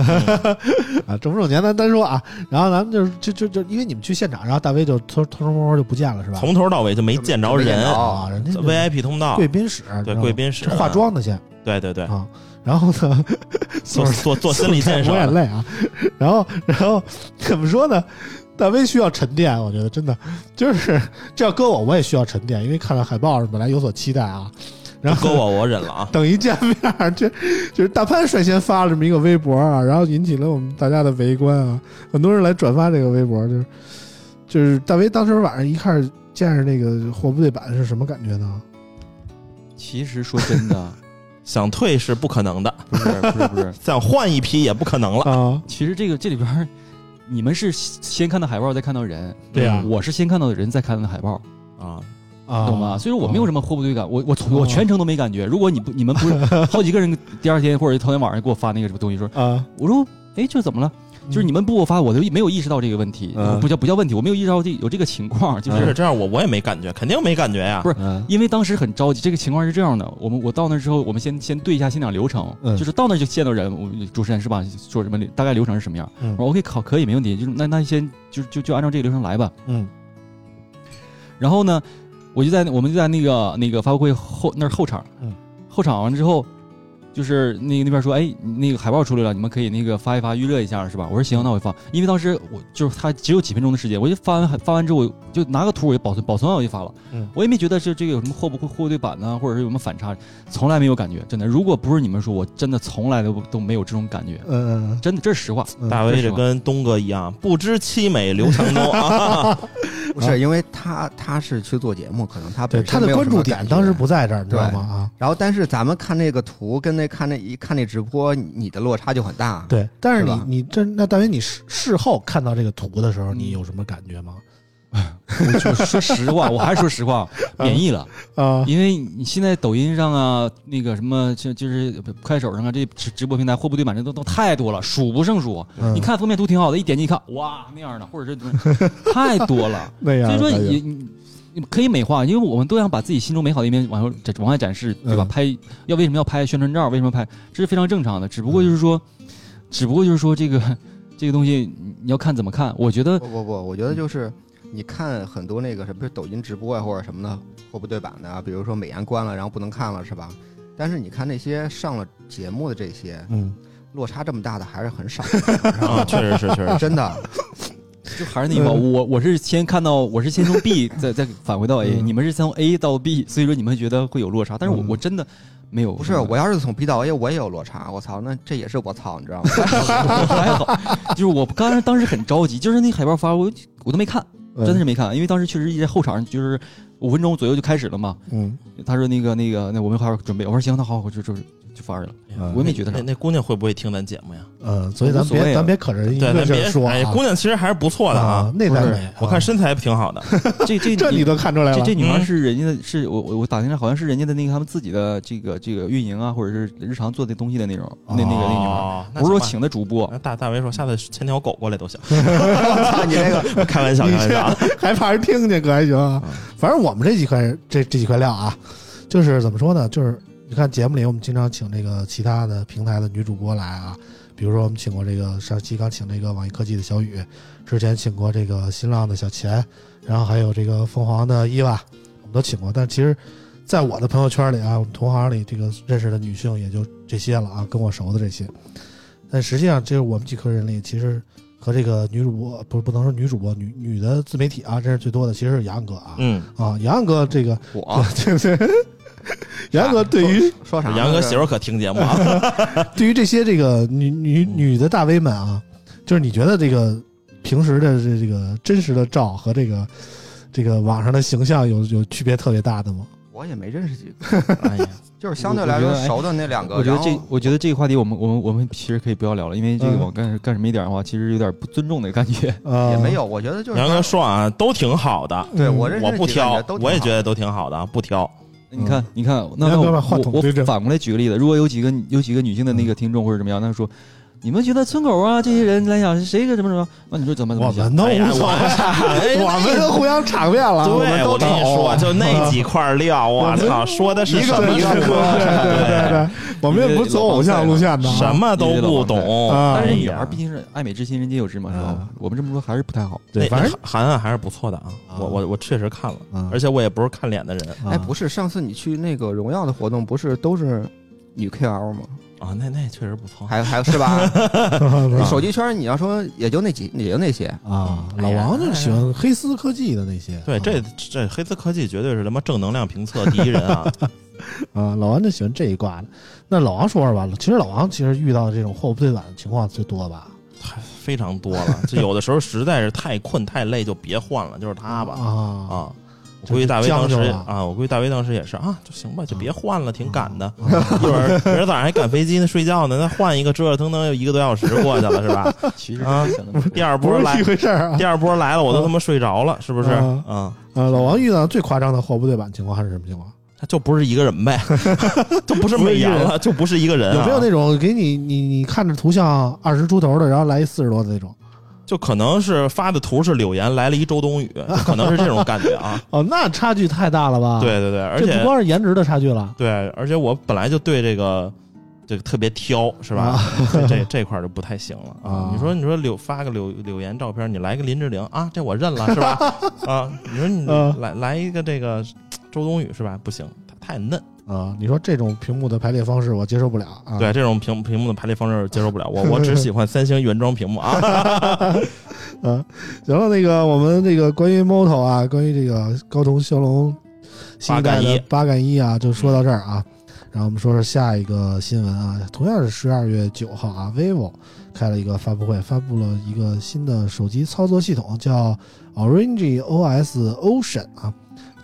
啊，挣不挣钱咱单说啊。然后咱们就就就就因为你们去现场，然后大威就偷偷偷摸摸就不见了是吧？从头到尾就没见着人啊，人家 VIP 通道，贵宾室，对贵宾室化妆的先对对对，啊。然后呢，做做做心理建设抹，眼泪啊。然后然后怎么说呢？大威需要沉淀，我觉得真的就是这要搁我，我也需要沉淀，因为看了海报本来有所期待啊。然后搁我我忍了啊。等一见面这，就就是大潘率先发了这么一个微博啊，然后引起了我们大家的围观啊，很多人来转发这个微博，就是就是大威当时晚上一看见着那个货不对版是什么感觉呢？其实说真的，想退是不可能的，不是不是不是，想换一批也不可能了。啊，其实这个这里边，你们是先看到海报再看到人，对呀我是先看到的人再看到海报，啊，啊，懂吗？所以说我没有什么货不对感，我我哦我全程都没感觉。如果你不你们不是好几个人第二天或者头天晚上给我发那个什么东西说，啊，我说哎这怎么了？就是你们不给我发，我都没有意识到这个问题，嗯不叫不叫问题，我没有意识到这有这个情况，就就是是这样，我我也没感觉，肯定没感觉呀。不是嗯因为当时很着急，这个情况是这样的，我们我到那之后，我们先先对一下现场流程，嗯就是到那就见到人，我们主持人是吧？说什么大概流程是什么样？嗯我说 OK，好，可以没问题，就是那那先就就就按照这个流程来吧。嗯然后呢，我就在我们就在那个那个发布会后那儿后场，嗯，后场完之后，就是那个那边说，哎，那个海报出来了，你们可以那个发一发预热一下，是吧？我说行，那我发，因为当时我就是他只有几分钟的时间，我就发完发完之后，我就拿个图我就保存保存完我就发了，嗯我也没觉得是这个有什么货不货货对版呢，或者是有什么反差，从来没有感觉，真的，如果不是你们说，我真的从来都都没有这种感觉，嗯真的，这是实话。嗯，大卫 这跟东哥一样，不知凄美刘强东啊。不是因为他他是去做节目，可能他对他的关注点当时不在这儿，你知道吗？啊，然后，但是咱们看那个图跟那看那一看那直播，你的落差就很大。对，但是你是你这那大约你事事后看到这个图的时候，嗯你有什么感觉吗？我 就说实话，我还是说实话，免疫了。啊，因为你现在抖音上啊，那个什么就就是快手上啊，这直直播平台货不对版这都都太多了，数不胜数。嗯你看封面图挺好的，一点进一看，哇那样的，或者是 太多了。那样所以说你你可以美化，因为我们都想把自己心中美好的一面往后展往外展示，对吧？嗯拍要为什么要拍宣传照？为什么拍？这是非常正常的。只不过就是说，只不过就是说这个这个东西你要看怎么看。我觉得不不不，我觉得就是你看很多那个什么抖音直播啊或者什么的货不对版的啊，比如说美颜关了，然后不能看了，是吧？但是你看那些上了节目的这些，嗯落差这么大的还是很少的，啊，确实是，确实是。真的。就还是那句话，我我是先看到，我是先从 B 再再返回到 A，、嗯你们是从 A 到 B，所以说你们会觉得会有落差，但是我、嗯我真的没有。不是，我要是从 B 到 A，我也有落差，我操，那这也是我操，你知道吗？还好，就是我刚才当时很着急，就是那海报发我我都没看，真的是没看，因为当时确实一直在后场，就是五分钟左右就开始了嘛。嗯，他说那个那个那我们还要准备，我说行，那好，我就就就发去了。嗯我也没觉得啥那那姑娘会不会听咱节目呀？嗯，所以咱无所谓啊别咱别可着一对，个咱别说啊哎，姑娘其实还是不错的啊。不是内在美，啊我看身材挺好的，这这这你都看出来了，这这女孩嗯是人家的，是我我我打听着，好像是人家的那个他们自己的这个这个运营啊，或者是日常做的东西的那种，那那个那女孩，哦那不是说请的主播，那大大为说下次牵条狗过来都行，操你那个，开玩笑，开玩笑啊。还怕人听见可还行啊。反正我们这几块这这几块料啊，就是怎么说呢？就是你看节目里，我们经常请这个其他的平台的女主播来啊，比如说我们请过这个上期刚请这个网易科技的小雨，之前请过这个新浪的小钱，然后还有这个凤凰的伊娃，我们都请过。但其实，在我的朋友圈里啊，我们同行里这个认识的女性也就这些了啊，跟我熟的这些。但实际上，这是我们几颗人里，其实和这个女主播不不能说女主播，女女的自媒体啊，这是最多的，其实是杨哥啊。嗯，啊，杨哥这个我 对不对？杨哥对于说啥？杨哥媳妇儿可听节目啊，对于这些这个女女女的大 V 们啊，就是你觉得这个平时的这这个真实的照和这个这个网上的形象有有区别特别大的吗？我也没认识几个，哎呀，就是相对来说熟的那两个。我觉得这，我觉得这个话题我们我们我们其实可以不要聊了，因为这个嗯网干干什么一点的话，其实有点不尊重的感觉。啊，也没有，我觉得就是杨哥说啊，都挺好的，嗯对我认识我不挑我也觉得都挺好的，不挑。你看，你看，那那我我反过来举个例子，如果有几个有几个女性的那个听众或者怎么样，那说。你们觉得村口啊这些人来讲是谁个怎么怎么？那你说怎么怎么想我们？都哎呀无所谓，哎我们都互相场面了，对，都我跟你说，就那几块料，我操，说的是一个什么比一个对对？对对对，我们也不是走偶像路线的啊，什么都不懂。啊但是哎呀女孩毕竟是爱美之心，人皆有之嘛，是吧啊？我们这么说还是不太好。对，反正韩寒还是不错的啊，啊我我我确实看了，啊而且我也不是看脸的人哎，不是，上次你去那个荣耀的活动，不是都是女 KL 吗？啊，那那确实不错。还还是吧？手机圈你要说也就那几，也就那些。啊，老王就喜欢黑丝科技的那些，对，啊这这黑丝科技绝对是他妈正能量评测第一人啊！啊，老王就喜欢这一挂的。那老王说说吧，其实老王其实遇到这种货不对版的情况最多吧？太非常多了，这有的时候实在是太困太累就别换了，就是他吧啊啊！我估计大威当时啊，我估计大威当时也是啊，就行吧，就别换了，挺赶的。啊一会儿 明儿早上还赶飞机呢，睡觉呢，那换一个折折腾腾又一个多小时过去了，是吧？其实啊第二波来第。二波来了，我都他妈睡着了，是不是？啊啊，呃，老王遇到最夸张的货不对版情况还是什么情况？他就不是一个人呗，就不是美颜了，就不是一个人啊。有没有那种给你你你看着图像二十出头的，然后来一四十多的那种？就可能是发的图是柳岩，来了一周冬雨，就 可能是这种感觉啊。哦，那差距太大了吧？，对对对，而且不光是颜值的差距了。对，而且我本来就对这个这个特别挑，是吧？这这这块儿就不太行了啊你说你说柳发个柳柳岩照片，你来个林志玲啊，这我认了，是吧？啊，你说你嗯来来一个这个周冬雨是吧？不行，太太嫩。啊，你说这种屏幕的排列方式我接受不了啊。对这种屏屏幕的排列方式接受不了，我 我只喜欢三星原装屏幕啊。嗯，行了，那个我们这个关于 Moto 啊，关于这个高通骁龙新一代的八杠一啊，就说到这儿啊。然后我们说说下一个新闻啊，同样是十二月九号啊，vivo 开了一个发布会，发布了一个新的手机操作系统，叫 Orange OS Ocean 啊，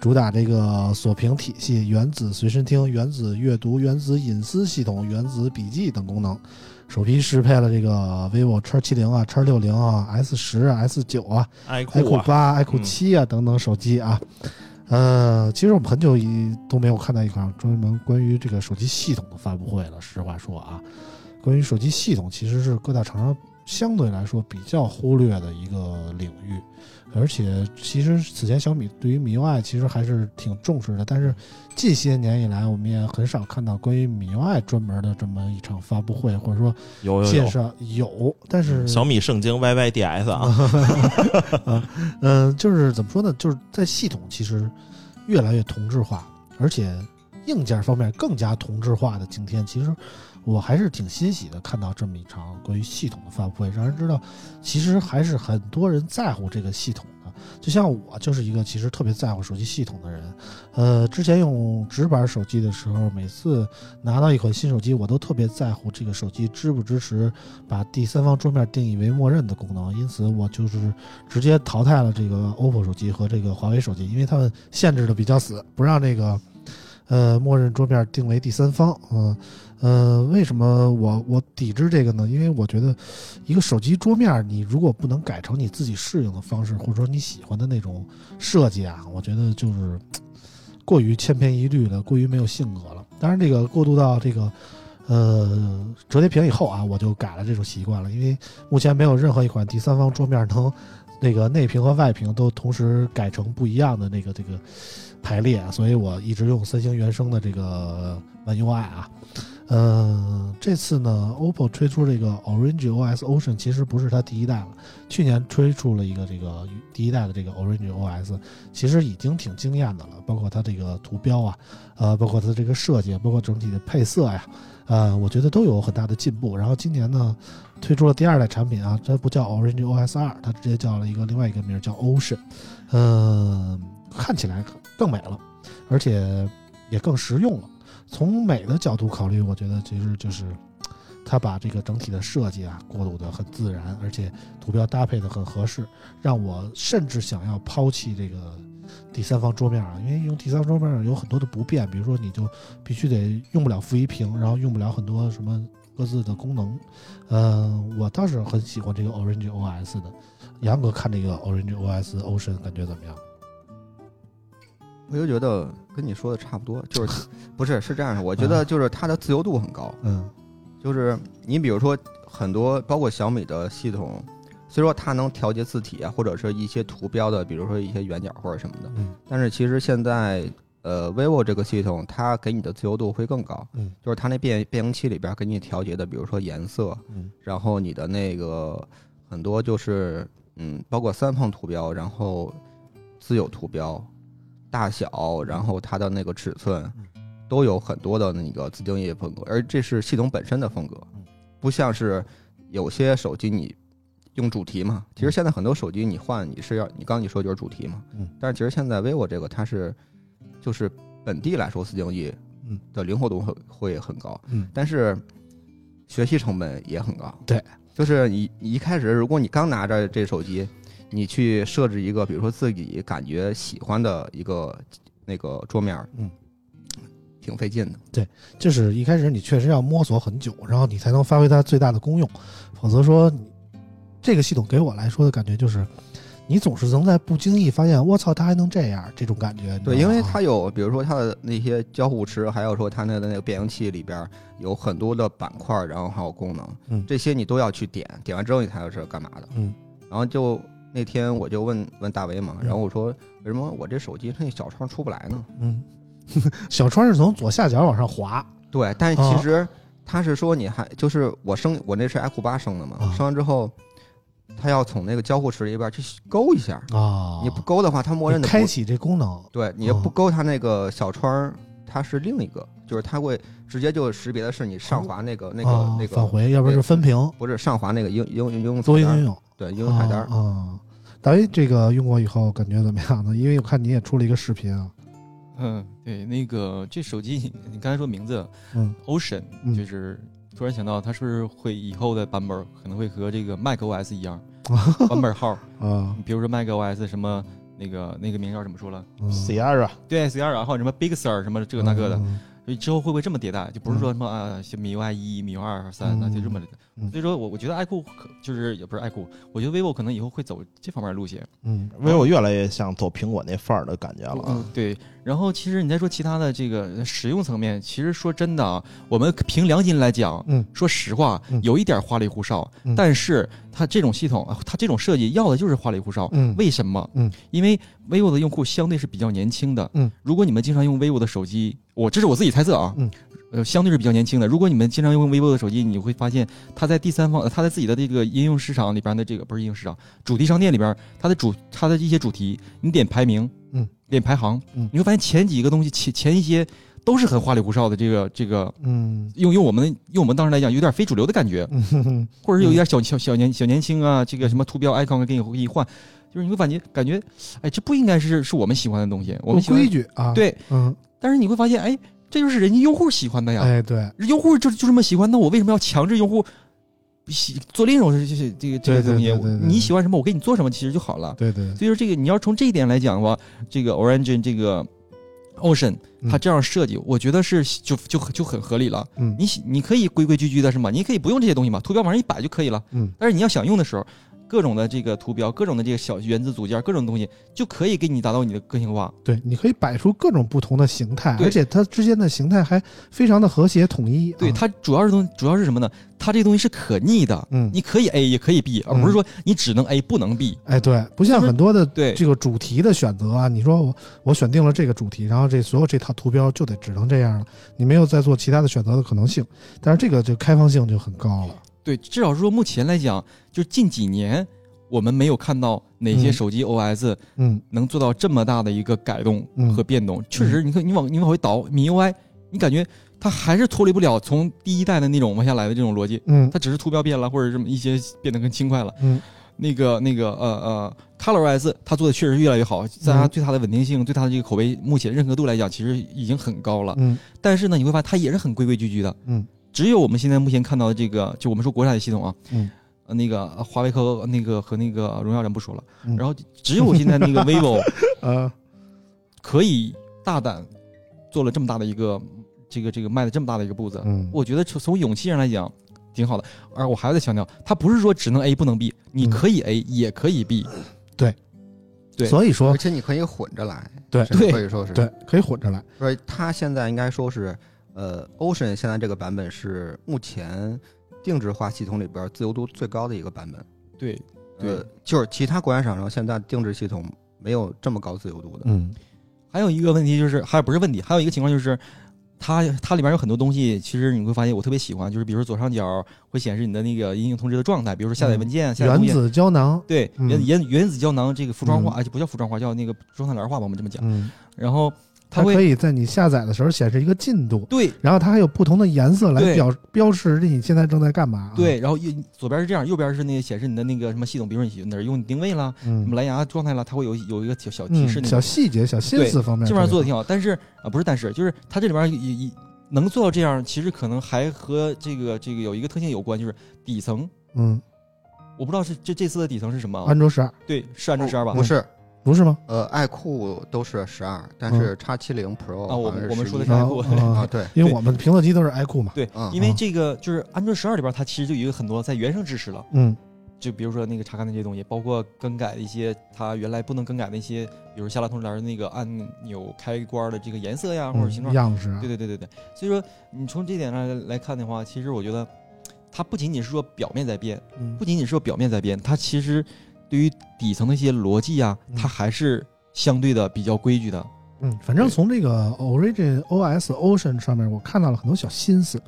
主打这个锁屏体系、原子随身听、原子阅读、原子隐私系统、原子笔记等功能。首批适配了这个 vivo X 七零啊、X 六零啊、S 十啊、S 九啊、iQOO 啊，八、iQOO 七啊等等手机啊。呃，其实我们很久以都没有看到一款专门关于这个手机系统的发布会了。实话说啊，关于手机系统，其实是各大厂商相对来说比较忽略的一个领域。而且，其实此前小米对于米 UI 其实还是挺重视的，但是近些年以来，我们也很少看到关于米 UI 专门的这么一场发布会，或者说有有有。介绍有，但是小米圣经 YYDS 啊，嗯，就是怎么说呢？就是在系统其实越来越同质化，而且硬件方面更加同质化的今天，其实我还是挺欣喜的，看到这么一场关于系统的发布会，让人知道其实还是很多人在乎这个系统的。就像我就是一个其实特别在乎手机系统的人，呃，之前用直板手机的时候，每次拿到一款新手机，我都特别在乎这个手机支不支持把第三方桌面定义为默认的功能，因此我就是直接淘汰了这个 OPPO 手机和这个华为手机，因为他们限制的比较死，不让这个呃默认桌面定为第三方，嗯、为什么我我抵制这个呢？因为我觉得一个手机桌面，你如果不能改成你自己适应的方式，或者说你喜欢的那种设计啊，我觉得就是过于千篇一律了，过于没有性格了。当然，这个过渡到这个呃折叠屏以后啊，我就改了这种习惯了，因为目前没有任何一款第三方桌面能那个内屏和外屏都同时改成不一样的那个这个排列啊，所以我一直用三星原生的这个 One UI 啊。呃，这次呢，OPPO 推出这个 Orange OS Ocean，其实不是它第一代了。去年推出了一个这个第一代的这个 Orange OS，其实已经挺惊艳的了，包括它这个图标啊，呃，包括它这个设计，包括整体的配色呀，呃，我觉得都有很大的进步。然后今年呢，推出了第二代产品啊，这不叫 Orange OS 二，它直接叫了一个另外一个名儿叫 Ocean，嗯、看起来更美了，而且也更实用了。从美的角度考虑，我觉得其实就是 它把这个整体的设计啊过渡的很自然，而且图标搭配的很合适，让我甚至想要抛弃这个第三方桌面啊，因为用第三方桌面有很多的不便，比如说你就必须得用不了负一屏，然后用不了很多什么各自的功能。嗯、我倒是很喜欢这个 Orange OS 的。杨哥看这个 Orange OS Ocean 感觉怎么样？我就觉得跟你说的差不多，就是 不是是这样的，我觉得就是它的自由度很高，嗯。就是你比如说很多包括小米的系统，虽说它能调节字体啊，或者是一些图标的，比如说一些圆角或者什么的，嗯。但是其实现在呃 vivo 这个系统它给你的自由度会更高，嗯。就是它那变变形器里边给你调节的，比如说颜色，嗯。然后你的那个很多就是嗯，包括三方图标，然后自有图标、大小，然后它的那个尺寸，都有很多的那个自定义风格，而这是系统本身的风格嗯，不像是有些手机你用主题嘛。其实现在很多手机你换你是要你刚刚你说就是主题嘛，嗯，但是其实现在 vivo 这个它是就是本地来说自定义嗯的灵活度会会很高，嗯但是学习成本也很高。对，就是你你一开始，如果你刚拿着这手机，你去设置一个，比如说自己感觉喜欢的一个那个桌面，嗯，挺费劲的。对就是一开始你确实要摸索很久，然后你才能发挥它最大的功用，否则说这个系统给我来说的感觉就是，你总是能在不经意发现，我操，它还能这样，这种感觉。对，因为它有，比如说它的那些交互池，还有说它那个那个变形器里边有很多的板块，然后还有功能，嗯这些你都要去点，点完之后你才知道是干嘛的。嗯然后就那天我就问问大为嘛，然后我说为什么我这手机它那小窗出不来呢？嗯，小窗是从左下角往上滑，对，但啊。其实他是说你还就是我升我那是 iQOO 八升的嘛，啊升完之后，他要从那个交互池里边去勾一下，啊，你不勾的话，它默认的开启这功能，对，你要不勾它那个小窗儿，它是另一个，就是它会直接就识别的是你上滑那个那个啊那个返回，要不然是分屏不是上滑那个应应应用多应用对应用菜单儿啊。啊。大卫这个用过以后感觉怎么样呢？因为我看你也出了一个视频啊，嗯，对，那个这手机你你刚才说名字嗯 Ocean，、嗯就是突然想到它是不是会以后的版本可能会和这个 Mac OS 一样，版本号，啊，比如说 Mac OS 什么那个那个名叫怎么说了？嗯 Sierra 对二，然后什么 Big Sur 什么这个那个的，嗯所以之后会不会这么迭代？就不是说什么啊，米 UI 一、米 UI 二、三，那就这么嗯。所以说我我觉得 iQOO 可就是也不是 iQOO，我觉得 vivo 可能以后会走这方面的路线。嗯 vivo 越来越像走苹果那范儿的感觉了啊。嗯，对。然后其实你再说其他的这个使用层面，其实说真的啊，我们凭良心来讲，嗯说实话嗯，有一点花里胡哨，嗯但是它这种系统，啊它这种设计要的就是花里胡哨。嗯为什么？嗯，因为 vivo 的用户相对是比较年轻的。嗯，如果你们经常用 vivo 的手机，我这是我自己猜测啊。嗯。呃，相对是比较年轻的。如果你们经常用 vivo 的手机，你会发现它在第三方，呃它在自己的这个应用市场里边的这个不是应用市场，主题商店里边，它的主它的一些主题，你点排名，嗯，练排行，嗯。你会发现前几个东西前前一些都是很花里胡哨的。这个这个嗯。用用我们用我们当时来讲，有点非主流的感觉，嗯。哼 哼或者是有一点小小小年小年轻啊，这个什么图标 icon 给你给你换，就是你会感觉感觉，哎，这不应该是是我们喜欢的东西，我们规矩啊，，对，嗯，但是你会发现，哎，这就是人家用户喜欢的呀，哎，对，用户就就这么喜欢，那我为什么要强制用户喜做另一种这这这个这个东西？你喜欢什么，我给你做什么，其实就好了。对对，所以说，这个你要从这一点来讲的话，这个 Origin 这个 Ocean 嗯它这样设计，我觉得是就就就很合理了。嗯你你可以规规矩矩的是吗？你可以不用这些东西嘛，图标往上一摆就可以了。嗯但是你要想用的时候，各种的这个图标，各种的这个小原子组件，各种东西就可以给你达到你的个性化。对，你可以摆出各种不同的形态，而且它之间的形态还非常的和谐统一。对，啊它主要是东主要是什么呢？它这东西是可逆的，嗯你可以 A 也可以 B，而不是说你只能 A 不能 B。哎，对，不像很多的对这个主题的选择啊，你说我我选定了这个主题，然后这所有这套图标就得只能这样了，你没有再做其他的选择的可能性。但是这个就开放性就很高了。对，至少说目前来讲，就近几年我们没有看到哪些嗯手机 OS 嗯能做到这么大的一个改动嗯和变动。确实，你看你往你往回倒米 UI，你感觉它还是脱离不了从第一代的那种往下来的这种逻辑，嗯它只是图标变了，或者这么一些变得更轻快了。嗯那个那个呃呃，ColorOS 它做的确实越来越好，在它嗯对它的稳定性、对它的这个口碑目前认可度来讲，其实已经很高了。嗯但是呢，你会发现它也是很规规矩矩的。嗯只有我们现在目前看到的这个，就我们说国产的系统啊，嗯。呃，那个呃华为和那个和那个荣耀咱不说了，嗯。然后只有现在那个 vivo 呃可以大胆做了这么大的一个这个这个迈了这么大的一个步子，嗯，我觉得从从勇气上来讲挺好的。而我还要再强调，它不是说只能 A 不能 B，你嗯可以 A 也可以 B，对。对。所以说而且你可以混着来，对。对可以说是对，可以混着来。所以它现在应该说是，呃，Ocean 现在这个版本是目前定制化系统里边自由度最高的一个版本。对呃对，就是其他国产厂商现在定制系统没有这么高自由度的。嗯还有一个问题就是，还不是问题，还有一个情况就是，它它里面有很多东西，其实你会发现我特别喜欢，就是比如说左上角会显示你的那个阴影通知的状态，比如说下载文件、下载东西。原子胶囊，对，嗯原原原子胶囊这个服装化，啊，就不叫服装化，叫那个中碳栏化吧，我们这么讲。嗯，然后它它可以在你下载的时候显示一个进度，对。然后它还有不同的颜色来对。表标示你现在正在干嘛。啊对，，然后右左边是这样，右边是那个显示你的那个什么系统，比如说你哪儿用定位了，什么嗯，蓝牙状态了，它会有有一个小小提示嗯，小。细节、小心思方面，基本上做的挺好，但是啊，不是但是，就是它这里边也也能做到这样，其实可能还和这个这个有一个特性有关，就是底层，嗯，我不知道是这这次的底层是什么啊，安卓十二。对，是安卓十二吧？不是，不是吗？呃，爱酷都是十二，但是叉七零 Pro 啊我们我们说的11是爱酷啊啊，对，因为我们评测机都是 iQOO 嘛。对嗯，因为嗯。这个就是安卓十二里边，它其实就有很多在原生支持了，嗯。就比如说那个查看的这些东西，包括更改一些它原来不能更改的一些，比如下拉通知栏的那个按钮开关的这个颜色呀，或者形嗯，状。样式啊，对对对对对，所以说你从这点上来来看的话，其实我觉得它不仅仅是说表面在变，嗯。不仅仅是说表面在变，它其实对于底层的一些逻辑啊，嗯它还是相对的比较规矩的。嗯，反正从这个 Origin OS Ocean 上面，我看到了很多小心思，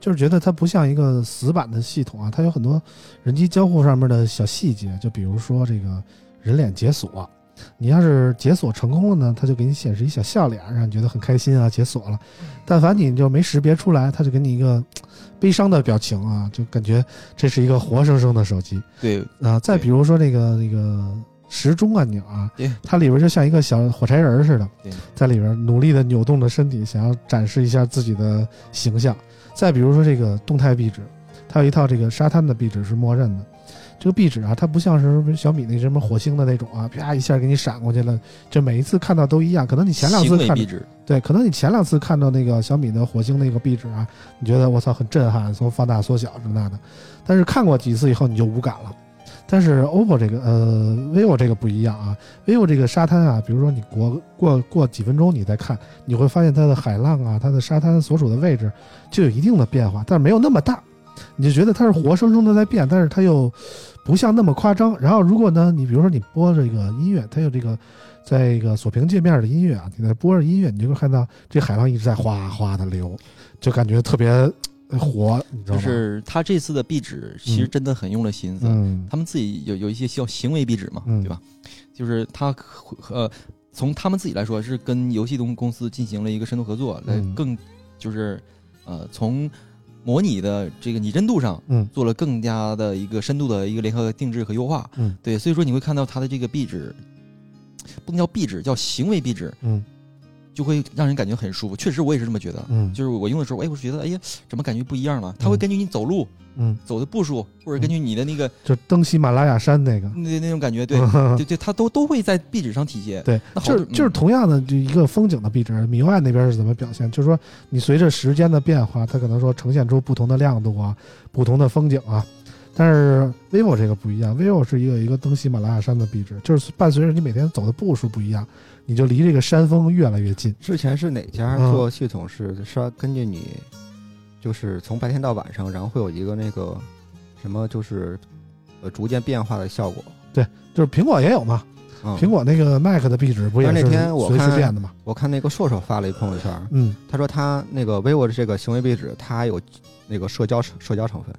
就是觉得它不像一个死板的系统啊，它有很多人机交互上面的小细节，就比如说这个人脸解锁，你要是解锁成功了呢，它就给你显示一小笑脸，让你觉得很开心啊，解锁了。但凡你就没识别出来，它就给你一个悲伤的表情啊，就感觉这是一个活生生的手机。对啊，再比如说那个那个时钟按钮啊对，它里边就像一个小火柴人儿似的对，在里边努力的扭动着身体，想要展示一下自己的形象。再比如说这个动态壁纸，它有一套这个沙滩的壁纸是默认的。这个壁纸啊，它不像是小米那什么火星的那种啊，啪一下给你闪过去了，这每一次看到都一样。可能你前两次看壁纸，对，可能你前两次看到那个小米的火星那个壁纸啊，你觉得我操很震撼，从放大缩小这那的，但是看过几次以后你就无感了。但是 OPPO 这个呃 vivo 这个不一样啊，vivo 这个沙滩啊，比如说你过过过几分钟你再看，你会发现它的海浪啊，它的沙滩所处的位置就有一定的变化，但是没有那么大，你就觉得它是活生生的在变，但是它又不像那么夸张。然后如果呢，你比如说你播这个音乐，它有这个在一个锁屏界面的音乐啊，你在播着音乐，你就会看到这海浪一直在哗哗的流，就感觉特别呃活，你知道就？是他这次的壁纸其实真的很用了心思。嗯他们自己有有一些叫行为壁纸嘛，嗯对吧？就是他呃，从他们自己来说是跟游戏公公司进行了一个深度合作，来嗯更就是呃从模拟的这个拟真度上，嗯做了更加的一个深度的一个联合定制和优化。嗯，对，所以说你会看到它的这个壁纸，不能叫壁纸，叫行为壁纸，嗯就会让人感觉很舒服。确实，我也是这么觉得。嗯就是我用的时候，哎，我觉得，哎呀，怎么感觉不一样了？它会嗯根据你走路、嗯，走的步数，或者根据你的那个、就登喜马拉雅山那个，那那种感觉，对 对对，它都都会在壁纸上体现。对，那就是就是嗯同样的就一个风景的壁纸，米 UI 那边是怎么表现？就是说你随着时间的变化，它可能说呈现出不同的亮度啊，不同的风景啊。但是 vivo 这个不一样，vivo 是一个一个登喜马拉雅山的壁纸，就是伴随着你每天走的步数不一样，你就离这个山峰越来越近。之前是哪家嗯做系统是是要根据你，就是从白天到晚上，然后会有一个那个什么，就是呃逐渐变化的效果。对就是苹果也有嘛，嗯，苹果那个 Mac 的壁纸不也但是是那天我随时看变的嘛？我看那个硕硕发了一朋友圈，嗯他说他那个 vivo 的这个行为壁纸，它有那个社交社交成分，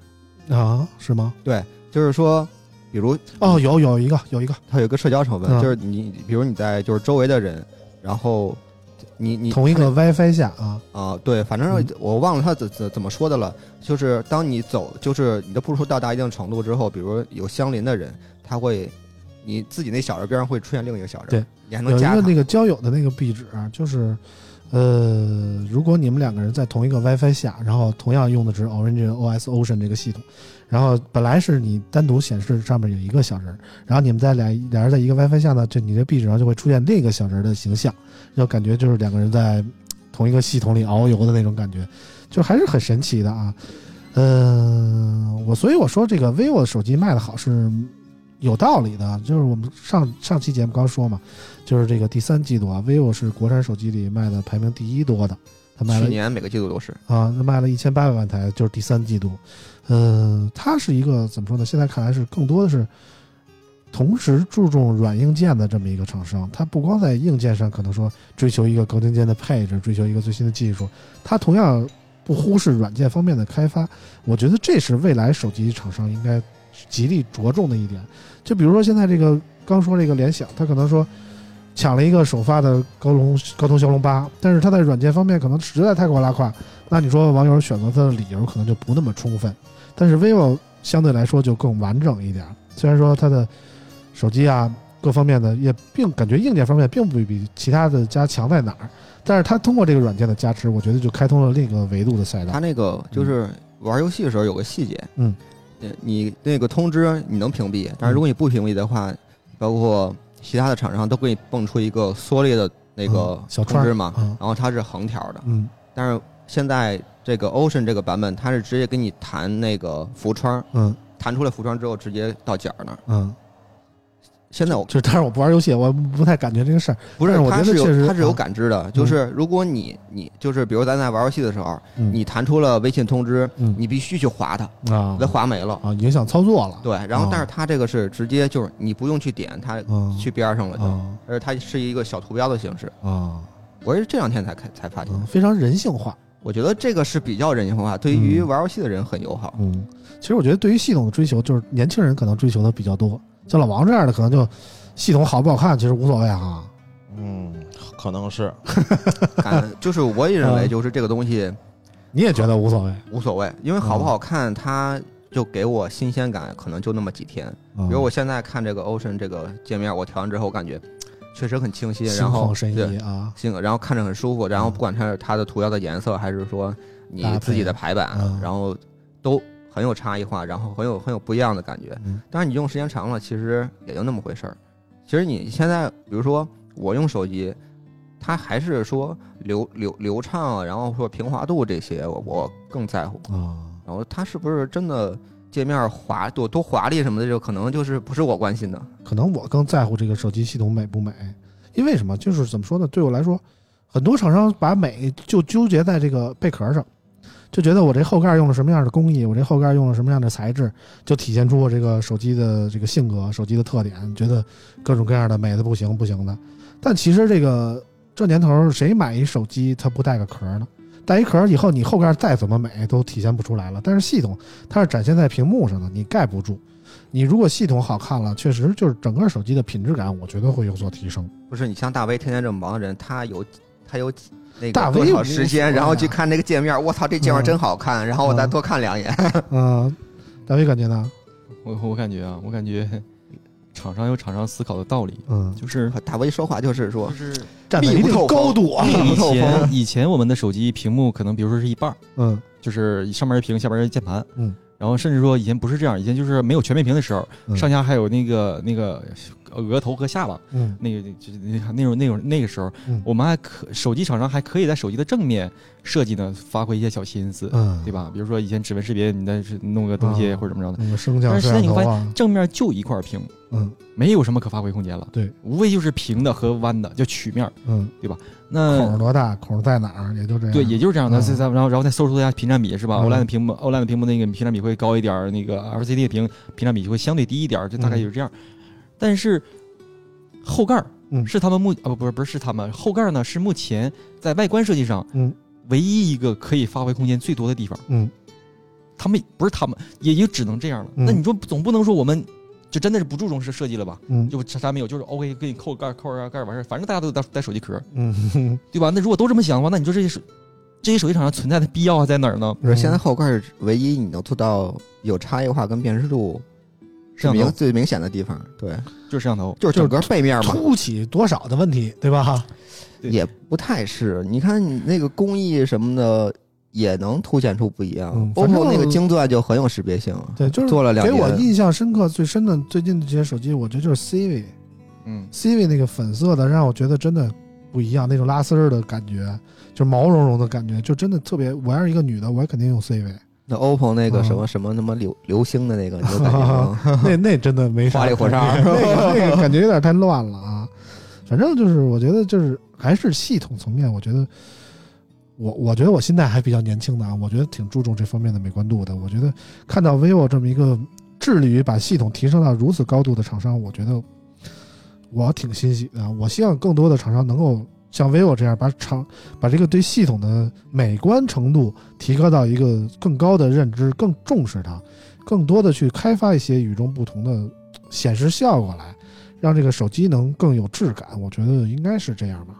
啊，是吗？对，就是说，比如哦，有有一个有一个它有一个社交成分，嗯就是你比如你在就是周围的人，然后你你同一个 WiFi 下啊，啊、对，反正嗯我忘了他怎怎怎么说的了。就是当你走，就是你的步数到达一定程度之后，比如有相邻的人，他会，你自己那小人边上会出现另一个小人，对，你还能加他有一个那个交友的那个壁纸啊，就是，呃，如果你们两个人在同一个 WiFi 下，然后同样用的是 Orange OS Ocean 这个系统，然后本来是你单独显示上面有一个小人，然后你们在俩俩人在一个 WiFi 下呢，就你这壁纸上就会出现另一个小人的形象，就感觉就是两个人在同一个系统里遨游的那种感觉，就还是很神奇的啊。嗯、我所以我说这个 vivo 手机卖的好是有道理的，就是我们上上期节目刚说嘛，就是这个第三季度啊，vivo 是国产手机里卖的排名第一多的，它卖了去年每个季度都是，啊，那卖了一千八百万台，就是第三季度。嗯，它是一个怎么说呢？现在看来是更多的是同时注重软硬件的这么一个厂商。它不光在硬件上可能说追求一个高精尖的配置，追求一个最新的技术，它同样不忽视软件方面的开发。我觉得这是未来手机厂商应该极力着重的一点。就比如说现在这个刚说这个联想，它可能说抢了一个首发的高龙高通骁龙八，但是它在软件方面可能实在太过拉胯，那你说网友选择它的理由可能就不那么充分。但是 vivo 相对来说就更完整一点，虽然说它的手机啊各方面的也并感觉硬件方面并不比其他的家强在哪儿，但是它通过这个软件的加持，我觉得就开通了另一个维度的赛道。它那个就是玩游戏的时候有个细节，嗯呃，你那个通知你能屏蔽，但是如果你不屏蔽的话，包括其他的厂商都给你蹦出一个缩略的那个通知嘛，嗯然后它是横条的，嗯但是现在这个 Ocean 这个版本，它是直接给你弹那个浮窗，嗯弹出来浮窗之后直接到角儿那儿。嗯，现在我就是但是我不玩游戏，我不太感觉这个事儿。不是我觉得确实有它是有啊感知的，就是如果你你就是比如咱在玩游戏的时候，嗯你弹出了微信通知，嗯你必须去划它，啊给它划没了。啊影响操作了。对，然后哦但是它这个是直接就是你不用去点它嗯去边上了就，而且它是一个小图标的形式。啊我是这两天才开才发现非常人性化。我觉得这个是比较人性化，对于嗯玩游戏的人很友好。嗯，其实我觉得对于系统的追求，就是年轻人可能追求的比较多，像老王这样的可能就系统好不好看其实无所谓啊。嗯，可能是 感就是我也认为嗯就是这个东西你也觉得无所谓？无所谓，因为好不好看它就给我新鲜感，可能就那么几天。比比如我现在看这个 Ocean 这个界面，我调完之后，我感觉确实很清晰，然后对怡啊，行，然后看着很舒服，然后嗯不管它是它的图标的颜色，还是说你自己的排版嗯，然后都很有差异化，然后很有很有不一样的感觉。嗯但是你用时间长了，其实也就那么回事儿。其实你现在，比如说我用手机，它还是说流流流畅啊，然后说平滑度这些，我我更在乎。啊，然后它是不是真的界面华多多华丽什么的，就可能就是不是我关心的。可能我更在乎这个手机系统美不美，因为什么？就是怎么说呢？对我来说，很多厂商把美就纠结在这个贝壳上，就觉得我这后盖用了什么样的工艺，我这后盖用了什么样的材质，就体现出我这个手机的这个性格、手机的特点，觉得各种各样的美的不行不行的。但其实这个这年头，谁买一手机它不带个壳呢？带一壳以后，你后盖再怎么美都体现不出来了。但是系统它是展现在屏幕上的，你盖不住。你如果系统好看了，确实就是整个手机的品质感，我觉得会有所提升。不是你像大威天天这么忙的人，他有他有那大个 V 多少时间，然后去啊看那个界面，我操，这界面真好看，然后我再多看两眼。嗯，大卫感觉呢？我我感觉啊，我感觉厂商有厂商思考的道理，嗯，就是大 V 说话就是说就，是站在一定高度啊。以前以前我们的手机屏幕可能比如说是一半儿，嗯就是上面是屏，下边是键盘，嗯，然后甚至说以前不是这样，以前就是没有全面屏的时候，嗯上下还有那个那个额头和下巴，嗯那个就是那那种那种那个时候，嗯我们还可手机厂商还可以在手机的正面设计呢，发挥一些小心思，嗯，对吧？比如说以前指纹识别，你再是弄个东西啊或者怎么着的，但是现在你会像头啊，正面就一块屏幕，嗯没有什么可发挥空间了，对，无非就是平的和弯的，叫曲面儿。嗯，那孔儿多大，孔儿在哪儿，也就这样。对，也就是这样的。然后然后再搜出一下屏占比是吧嗯？OLED 的屏幕，OLED 的屏幕那个屏占比会高一点儿，那个 LCD 的屏屏占比就会相对低一点儿，就大概嗯就是这样。但是后盖儿嗯是他们目啊不不是不是是他们后盖儿呢是目前在外观设计上嗯唯一一个可以发挥空间最多的地方。嗯他们不是他们，也就只能这样了。嗯那你说总不能说我们就真的是不注重是设计了吧？嗯就啥啥没有，就是 OK 给你扣盖儿扣盖儿盖儿完事儿，反正大家都带带手机壳，嗯，对吧？那如果都这么想的话，那你说这些手这些手机厂商存在的必要还在哪儿呢？你说现在后盖是唯一你能做到有差异化跟辨识度是摄像头明最明显的地方，对，就是摄像头，就是整个背面嘛，凸起多少的问题，对吧？对也不太是。你看你那个工艺什么的，也能凸显出不一样嗯。OPPO 那个晶钻就很有识别性，对，就是做了两给我。印象深刻最深的最近的这些手机，我觉得就是 CV，嗯，，CV 那个粉色的，让我觉得真的不一样，那种拉丝儿的感觉，就毛茸茸的感觉，就真的特别。我要是一个女的，我也肯定用 CV，那 OPPO 那个什么嗯什么什么流流星的那个，你有感觉吗？那那真的没啥花里胡哨 那个那个感觉有点太乱了啊。反正就是，我觉得就是还是系统层面，我觉得我我觉得我现在还比较年轻的啊，我觉得挺注重这方面的美观度的。我觉得看到 vivo 这么一个致力于把系统提升到如此高度的厂商，我觉得我挺欣喜的。我希望更多的厂商能够像 vivo 这样，把厂把这个对系统的美观程度提高到一个更高的认知，更重视它，更多的去开发一些与众不同的显示效果来，让这个手机能更有质感。我觉得应该是这样吧。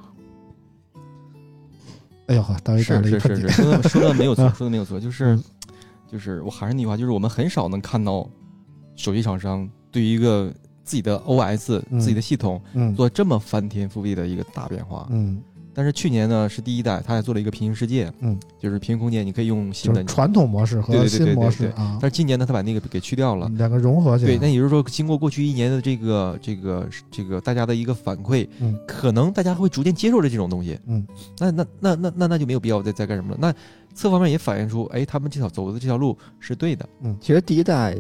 哎呦呵，大卫打是是是是，了一喷嚏。说的说的没有错，嗯 说的没有错，就是就是我还是那句话，就是我们很少能看到手机厂商对于一个自己的 OS、嗯。自己的系统嗯。做这么翻天覆地的一个大变化。嗯，但是去年呢是第一代，它还做了一个平行世界，嗯，就是平行空间，你可以用新的就是。传统模式和对对对对新模式啊，但是今年呢，它把那个给去掉了。两个融合起来。对，那也就是说，经过过去一年的这个这个这个大家的一个反馈，嗯可能大家会逐渐接受了这种东西，嗯，那那那那那那就没有必要再再干什么了。那侧方面也反映出，哎，他们这条走的这条路是对的，嗯其实第一代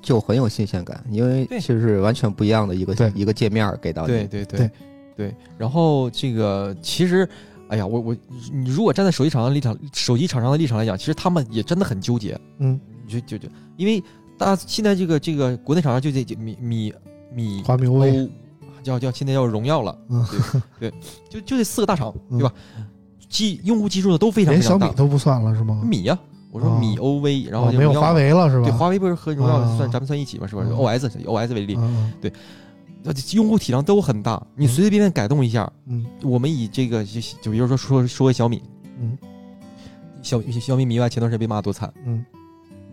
就很有新鲜感，因为对其实是完全不一样的一个一个界面给到你。对对对对对。然后这个其实，哎呀，我我你如果站在手机厂商立场，手机厂商的立场来讲，其实他们也真的很纠结，嗯，就就就因为大家现在这个这个国内厂商就这米米米华米 OV，欧叫叫现在叫荣耀了，嗯对对，就就这四个大厂，嗯对吧？基用户基数的都非常连非常大。小米都不算了是吗？米呀、我说哦米 OV，然后哦没有华为了是吧？对，华为不是和荣耀啊算咱们算一起嘛，是吧嗯？OS OS 为例，嗯那用户体量都很大，你嗯。随随便便改动一下，嗯。我们以这个就就比如说说说回小米，嗯。小小米米 UI 前段时间被骂得多惨，嗯。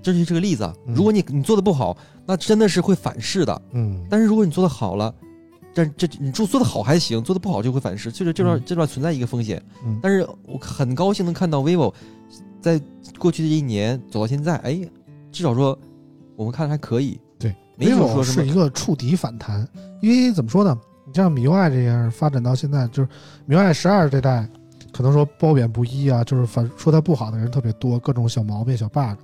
这就是这个例子如果你你做的不好，那真的是会反噬的。嗯。但是如果你做的好了，这这你做做的好还行，做的不好就会反噬，就是这段嗯。这段存在一个风险。嗯。但是我很高兴能看到 vivo 在过去的一年走到现在，哎，至少说我们看还可以，对没有，vivo 说是一个触底反弹，因为怎么说呢？你像米 UI 这样发展到现在，就是米 UI 十二这代，可能说褒贬不一啊，就是反说它不好的人特别多，各种小毛病、小 bug。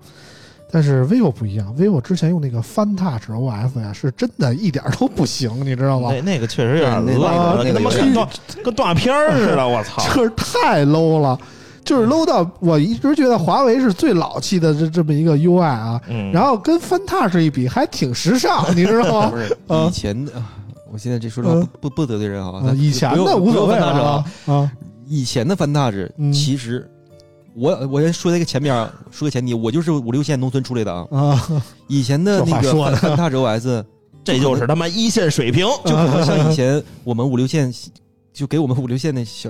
但是 vivo 不一样，vivo 之前用那个 Fun Touch OS 呀，是真的一点都不行，你知道吗？那那个确实有点乱了，那他妈那个跟动跟动画片儿似的，我操！这是太 low 了，就是 low 到我一直觉得华为是最老气的这这么一个 UI 啊，嗯，然后跟 Fun Touch 一比，还挺时尚，你知道吗不？是啊以前的。啊我现在这说实话嗯不不不得罪人啊，啊以前的无所谓啊以前的翻大指嗯其实我我先说一个前面啊，说个前提，我就是五六线农村出来的啊。啊，以前的这那个话说的翻翻大指 OS 这就是他妈一线水平。就可能像以前我们五六线，就给我们五六线的小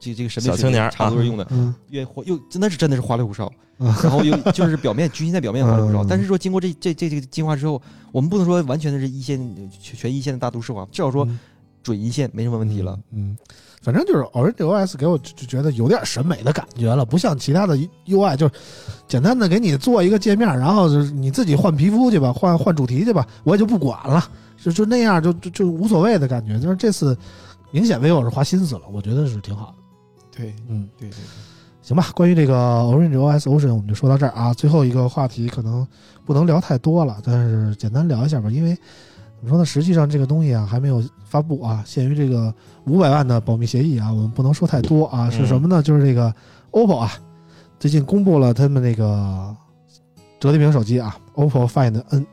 这这个审美小青年差不多用的，嗯越花又真的是真的是花里胡哨，嗯然后又就是表面局限在表面花里胡 哨嗯。但是说经过这这这这个进化之后，我们不能说完全的是一线全全一线的大都市化，至少说嗯准一线没什么问题了。嗯，反正就是 Orange OS 给我就就觉得有点审美的感觉了，不像其他的 UI，就是简单的给你做一个界面，然后就是你自己换皮肤去吧，换换主题去吧，我也就不管了，就就那样就就就无所谓的感觉。但是这次明显 vivo 是花心思了，我觉得是挺好的。对嗯，对对，行吧，关于这个 Orange OS Ocean 我们就说到这儿啊。最后一个话题可能不能聊太多了，但是简单聊一下吧，因为怎么说呢，实际上这个东西啊还没有发布啊，限于这个五百万的保密协议啊，我们不能说太多啊。是什么呢？就是这个 OPPO 啊，最近公布了他们那个折叠屏手机啊，OPPO Find N。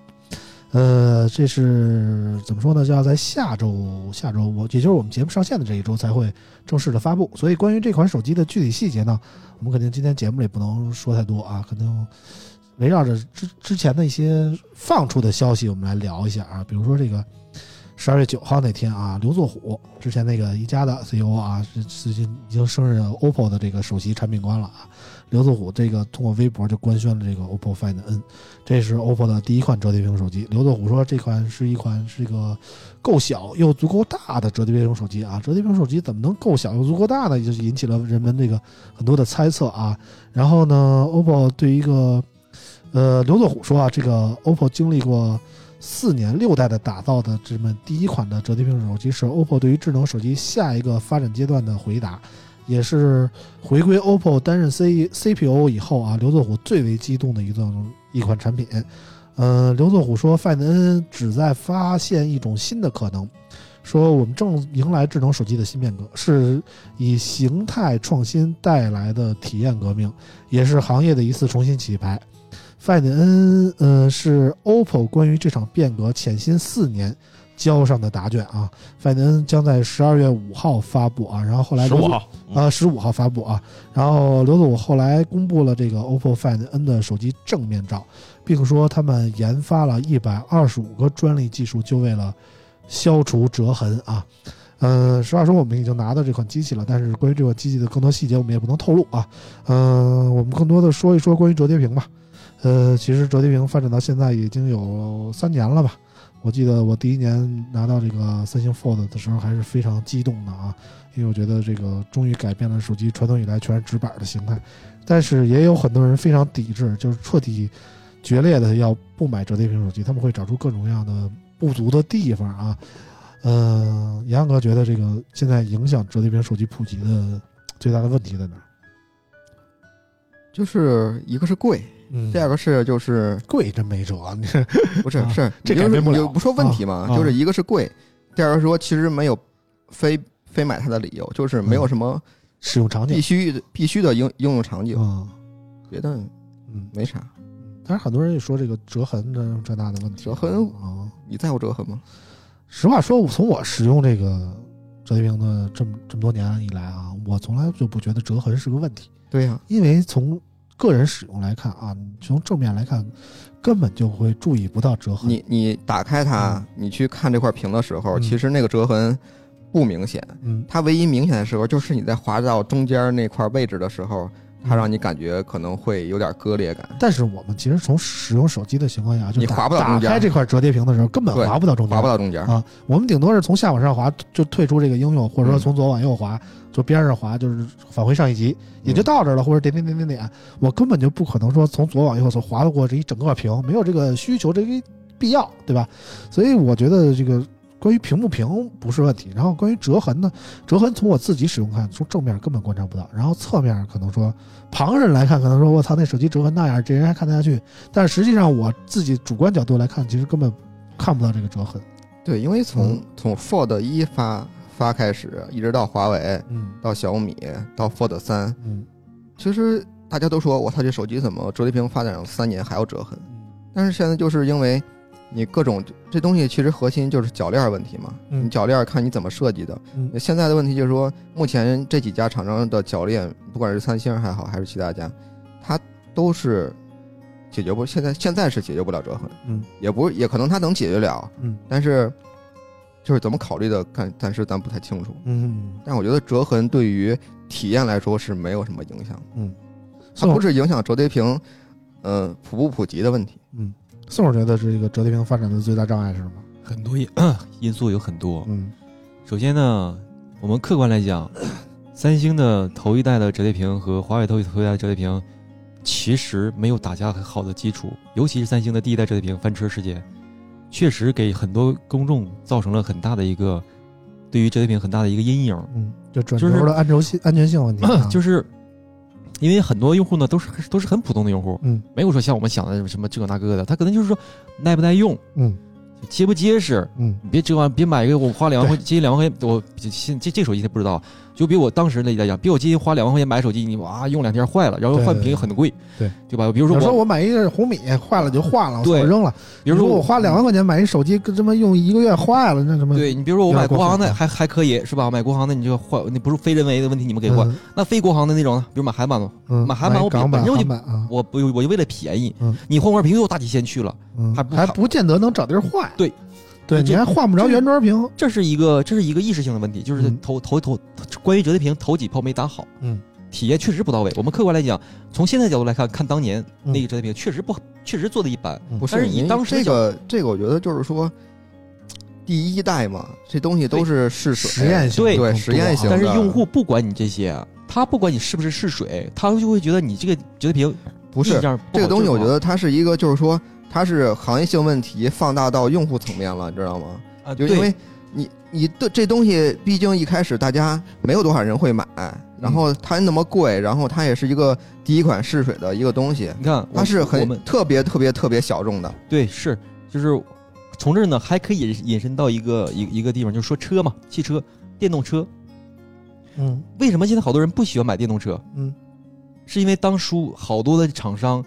呃，这是怎么说呢？就要在下周，下周我也就是我们节目上线的这一周才会正式的发布。所以关于这款手机的具体细节呢，我们肯定今天节目里不能说太多啊，可能围绕着之之前的一些放出的消息，我们来聊一下啊。比如说这个十二月九号那天啊，刘作虎之前那个一加的 CEO 啊，是最近已经升任 OPPO 的这个首席产品官了啊。刘作虎这个通过微博就官宣了这个 OPPO Find N，这是 OPPO 的第一款折叠屏手机。刘作虎说这款是一款是一个够小又足够大的折叠屏手机啊。折叠屏手机怎么能够小又足够大呢？就引起了人们这个很多的猜测啊。然后呢，OPPO 对一个呃刘作虎说啊，这个 OPPO 经历过四年六代的打造的这么第一款的折叠屏手机，是 OPPO 对于智能手机下一个发展阶段的回答。也是回归 OPPO 担任 C CPO 以后啊，刘作虎最为激动的一段一款产品。呃，刘作虎说，Find N 旨在发现一种新的可能，说我们正迎来智能手机的新变革，是以形态创新带来的体验革命，也是行业的一次重新起牌。Find N 呃是 OPPO 关于这场变革潜心四年交上的答卷啊。Find N 将在十二月五号发布啊，然后后来刘十五号，嗯呃，十五号发布啊。然后刘总后来公布了这个 OPPO Find N 的手机正面照，并说他们研发了一百二十五个专利技术，就为了消除折痕啊。嗯、实话说，我们已经拿到这款机器了，但是关于这款机器的更多细节，我们也不能透露啊。嗯、我们更多的说一说关于折叠屏吧。呃，其实折叠屏发展到现在已经有三年了吧。我记得我第一年拿到这个三星 Fold 的时候，还是非常激动的啊。因为我觉得这个终于改变了手机传统以来全是直板的形态，但是也有很多人非常抵制，就是彻底决裂的要不买折叠屏手机，他们会找出各种各样的不足的地方啊。嗯、杨哥觉得这个现在影响折叠屏手机普及的最大的问题在哪？就是一个是贵，嗯。第二个是就是贵真没辙，不是是这你就是改变不了。不说问题嘛，啊就是一个是贵，第二个说其实没有非非买它的理由，就是没有嗯什么使用场景。必须必须的应应用场景，嗯别的嗯，没啥。但是很多人也说这个折痕这这那的问题，折痕？啊。你在乎折痕吗？实话说，我从我使用这个折叠屏的这么这么多年以来啊，我从来就不觉得折痕是个问题，对呀、因为从个人使用来看啊，你从正面来看，根本就会注意不到折痕。你你打开它嗯，你去看这块屏的时候，嗯。其实那个折痕不明显，嗯。它唯一明显的时候就是你在滑到中间那块位置的时候，它让你感觉可能会有点割裂感。但是我们其实从使用手机的情况下，就你打不到中间打开这块折叠屏的时候，根本划不到中间，划不到中间，啊。我们顶多是从下往上滑，就退出这个应用，或者说嗯从左往右滑，就边上滑，就是返回上一级，也就到这儿了，或者点点点点点。我根本就不可能说从左往右所滑得过这一整个屏，没有这个需求，这个必要，对吧？所以我觉得这个关于平不平不是问题。然后关于折痕呢，折痕从我自己使用看，从正面根本观察不到，然后侧面可能说旁人来看，可能说我操那手机折痕那样，这人还看得下去。但是实际上我自己主观角度来看，其实根本看不到这个折痕。对，因为从嗯从 Fold 一发发开始，一直到华为，嗯到小米，到 Fold 三，嗯其实大家都说我操，这手机怎么折叠屏发展了三年还有折痕？但是现在就是因为你各种这东西其实核心就是铰链问题嘛，嗯你铰链看你怎么设计的。嗯现在的问题就是说，目前这几家厂商的铰链，不管是三星还好，还是其他家，它都是解决不现在现在是解决不了折痕，嗯也不也可能它能解决了，嗯但是就是怎么考虑的，看暂时咱不太清楚。嗯，但我觉得折痕对于体验来说是没有什么影响，嗯，它不是影响折叠屏，呃，普不普及的问题。宋总觉得这个折叠屏发展的最大障碍是什么？很多因 因素有很多。嗯首先呢，我们客观来讲，三星的头一代的折叠屏和华为头一头一代的折叠屏，其实没有打下很好的基础，尤其是三星的第一代折叠屏翻车事件，确实给很多公众造成了很大的一个对于折叠屏很大的一个阴影。嗯，这转就是轴的安全性安全性问题 啊，就是因为很多用户呢都是都是很普通的用户，嗯。没有说像我们想的什么这个那个的，他可能就是说耐不耐用，嗯。结不结实，嗯。你别折完别买一个我花两万块，接近两万块钱，我现这这手机他不知道，就比我当时来讲，比我今天花两万块钱买手机，你哇用两天坏了，然后换屏很贵，对对吧？比如说我，说我买一个红米坏了就换了，我对操扔了。比如说我花两万块钱买一手机，这么用一个月坏了，那什么？对你比如说我买国行的还还可以是吧？买国行的你就换，那不是非人为的问题，你们给换。嗯那非国行的那种呢，比如买韩版的，嗯，买韩版我本身我就韩版啊，我不我就为了便宜嗯，你换块屏又大几千去了，嗯还不还不见得能找地儿换。对，对，你还换不着原装屏。这是一个这是一个意识性的问题，就是嗯头头头关于折叠屏头几炮没打好，嗯，体验确实不到位。我们客观来讲，从现在角度来看，看当年嗯那个折叠屏确实不确实做的一般，嗯不但是以当时这个这个，我觉得就是说，第一代嘛，这东西都是试水实验性对对实验性但是用户不管你这些，他不管你是不是试水，他就会觉得你这个折叠屏不是这个东西，我觉得它是一个，就是说它是行业性问题放大到用户层面了，你知道吗？啊，对就因为你你的这东西，毕竟一开始大家没有多少人会买，然后它那么贵，然后它也是一个第一款试水的一个东西，你看它是很特别特别特别小众的。对是就是从这儿呢还可以引引申到一个一一个地方，就是说车嘛，汽车电动车，嗯为什么现在好多人不喜欢买电动车？嗯，是因为当初好多的厂商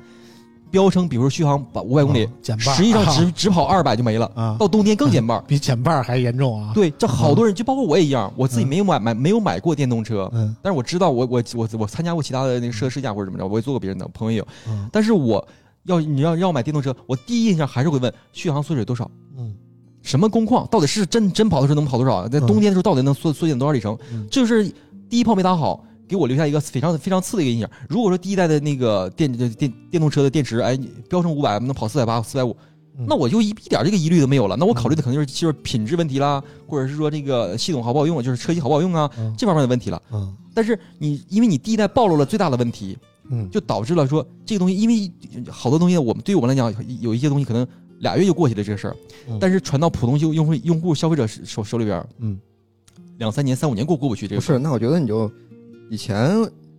标称，比如说续航把五百公里，哦减半，实际上只啊只跑二百就没了，啊，到冬天更减半。比减半还严重啊。，对，这好多人就包括我也一样，我自己嗯没有买买没有买过电动车，嗯但是我知道我我我我参加过其他的那个车试驾或者怎么着，我也做过别人的朋友也有，嗯但是我要你要让我买电动车，我第一印象还是会问续航缩水多少。嗯什么工况，到底是真真跑的时候能跑多少？在嗯冬天的时候到底能缩缩减多少里程？就是第一炮没打好，给我留下一个非常非常次的一个印象。如果说第一代的那个电电电动车的电池，哎，标成五百能跑四百八、四百五，嗯那我就一一点这个疑虑都没有了。那我考虑的可能就是就是品质问题啦，或者是说这个系统好不好用，就是车机好不好用啊，嗯这方面的问题了。嗯但是你因为你第一代暴露了最大的问题，嗯，就导致了说这个东西，因为好多东西我们对于我们来讲，有一些东西可能俩月就过去了这个事儿，嗯但是传到普通用用户用户消费者手手里边，嗯，两三年、三五年过过不去这个事儿。不是，那我觉得你就以前